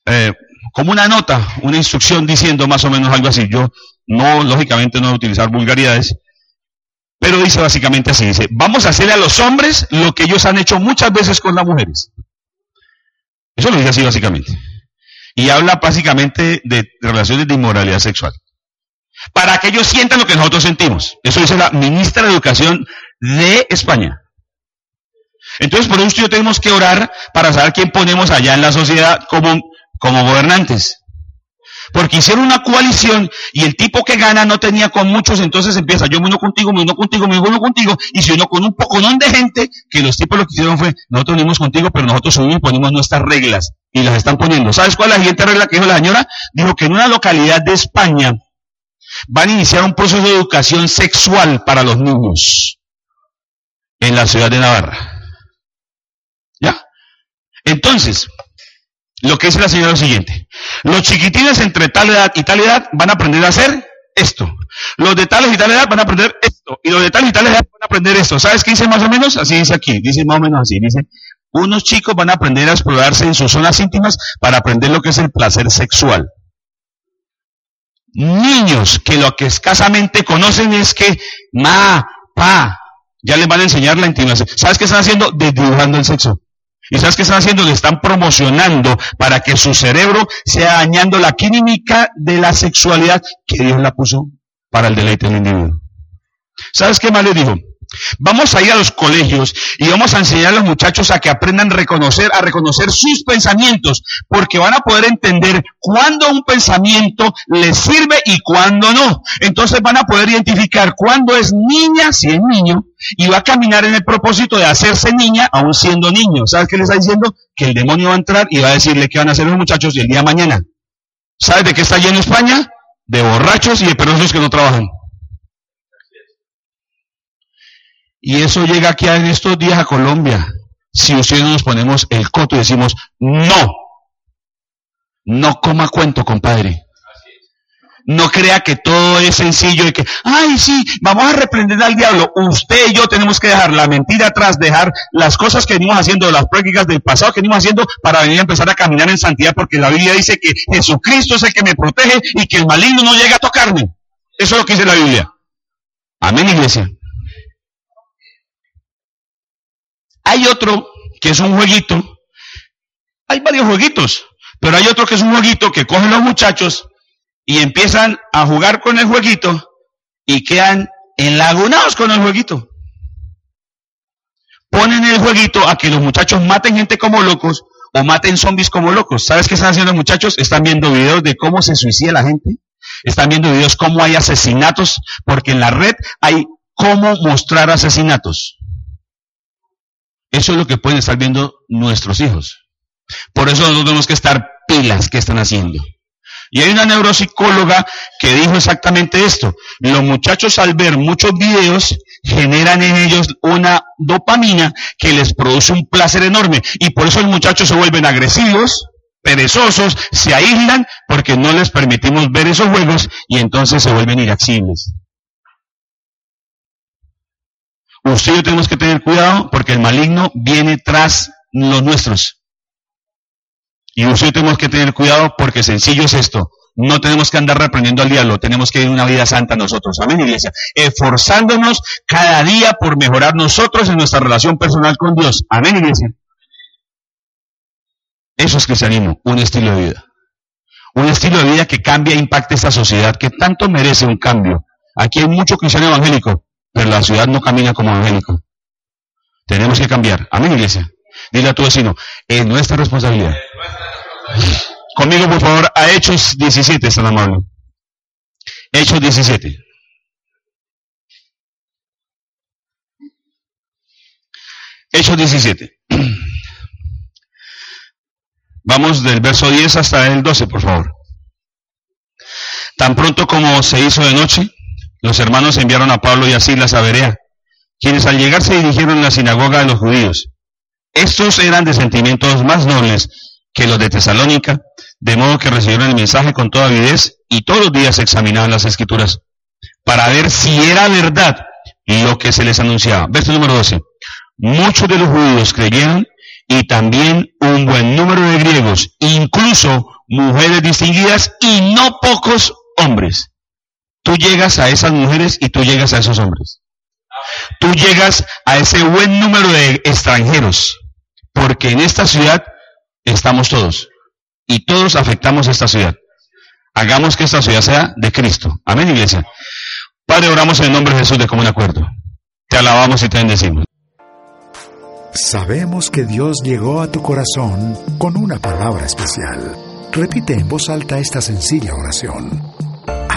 eh, como una nota, una instrucción diciendo más o menos algo así. Yo no, lógicamente no voy a utilizar vulgaridades, pero dice básicamente así, dice, vamos a hacerle a los hombres lo que ellos han hecho muchas veces con las mujeres. Eso lo dice así básicamente y habla básicamente de, relaciones de inmoralidad sexual. Para que ellos sientan lo que nosotros sentimos. Eso dice la ministra de Educación de España. Entonces, por eso tenemos que orar para saber quién ponemos allá en la sociedad como, como gobernantes. Porque hicieron una coalición y el tipo que gana no tenía con muchos, entonces empieza, yo me uno contigo, me uno contigo, me uno contigo, y se uno con un poco de gente, que los tipos lo que hicieron fue, nosotros unimos contigo, pero nosotros subimos y ponemos nuestras reglas, y las están poniendo. ¿Sabes cuál es la siguiente regla que dijo la señora? Dijo que en una localidad de España van a iniciar un proceso de educación sexual para los niños en la ciudad de Navarra. ¿Ya? Entonces, lo que dice la señora es lo siguiente. Los chiquitines entre tal edad y tal edad van a aprender a hacer esto. Los de tales y tal edad van a aprender esto. Y los de tales y tal edad van a aprender esto. ¿Sabes qué dice más o menos? Así dice aquí. Dice más o menos así. Dice, unos chicos van a aprender a explorarse en sus zonas íntimas para aprender lo que es el placer sexual. Niños que lo que escasamente conocen es que ma, pa, ya les van a enseñar la intimación. ¿Sabes qué están haciendo? Desdibujando el sexo. ¿Y sabes qué están haciendo? Le están promocionando para que su cerebro sea dañando la química de la sexualidad que Dios la puso para el deleite del individuo. ¿Sabes qué más le dijo? Vamos a ir a los colegios y vamos a enseñar a los muchachos a que aprendan a reconocer, a reconocer sus pensamientos, porque van a poder entender cuándo un pensamiento les sirve y cuándo no. Entonces van a poder identificar cuándo es niña, si es niño, y va a caminar en el propósito de hacerse niña aún siendo niño. ¿Sabes qué le está diciendo? Que el demonio va a entrar y va a decirle qué van a hacer los muchachos el día de mañana. ¿Sabes de qué está lleno España? De borrachos y de perosos que no trabajan. Y eso llega aquí en estos días a Colombia. Si ustedes nos ponemos el coto y decimos, no, no coma cuento, compadre. No crea que todo es sencillo y que, ay, sí, vamos a reprender al diablo. Usted y yo tenemos que dejar la mentira atrás, dejar las cosas que venimos haciendo, las prácticas del pasado que venimos haciendo para venir a empezar a caminar en santidad, porque la Biblia dice que Jesucristo es el que me protege y que el maligno no llega a tocarme. Eso es lo que dice la Biblia. Amén, iglesia. Hay otro que es un jueguito Hay varios jueguitos, pero hay otro que es un jueguito que cogen los muchachos y empiezan a jugar con el jueguito y quedan enlagunados con el jueguito. Ponen el jueguito a que los muchachos maten gente como locos o maten zombies como locos. ¿Sabes qué están haciendo los muchachos? Están viendo videos de cómo se suicida la gente. Están viendo videos cómo hay asesinatos, porque en la red hay cómo mostrar asesinatos. Eso es lo que pueden estar viendo nuestros hijos. Por eso nosotros tenemos que estar pilas que están haciendo. Y hay una neuropsicóloga que dijo exactamente esto. Los muchachos al ver muchos videos generan en ellos una dopamina que les produce un placer enorme. Y por eso los muchachos se vuelven agresivos, perezosos, se aíslan porque no les permitimos ver esos juegos y entonces se vuelven irascibles. Usted tenemos que tener cuidado porque el maligno viene tras los nuestros. Y usted y tenemos que tener cuidado porque sencillo es esto. No tenemos que andar reprendiendo al diablo, tenemos que vivir una vida santa nosotros. Amén, iglesia. Esforzándonos cada día por mejorar nosotros en nuestra relación personal con Dios. Amén, iglesia. Eso es cristianismo, un estilo de vida. Un estilo de vida que cambia e impacta esta sociedad que tanto merece un cambio. Aquí hay mucho cristiano evangélico, pero la ciudad no camina como evangélico. Tenemos que cambiar. Amén, iglesia. Dile a tu vecino, es nuestra responsabilidad. Conmigo, por favor, a Hechos 17, San amable. Hechos 17. Hechos 17. Vamos del verso 10 hasta el 12, por favor. Tan pronto como se hizo de noche, los hermanos enviaron a Pablo y a Silas a Berea, quienes al llegar se dirigieron a la sinagoga de los judíos. Estos eran de sentimientos más nobles que los de Tesalónica, de modo que recibieron el mensaje con toda avidez y todos los días examinaban las escrituras para ver si era verdad lo que se les anunciaba. Verso número 12. Muchos de los judíos creyeron y también un buen número de griegos, incluso mujeres distinguidas y no pocos hombres. Tú llegas a esas mujeres y tú llegas a esos hombres. Tú llegas a ese buen número de extranjeros, porque en esta ciudad estamos todos y todos afectamos a esta ciudad. Hagamos que esta ciudad sea de Cristo. Amén, iglesia. Padre, oramos en el nombre de Jesús de común acuerdo. Te alabamos y te bendecimos. Sabemos que Dios llegó a tu corazón con una palabra especial. Repite en voz alta esta sencilla oración.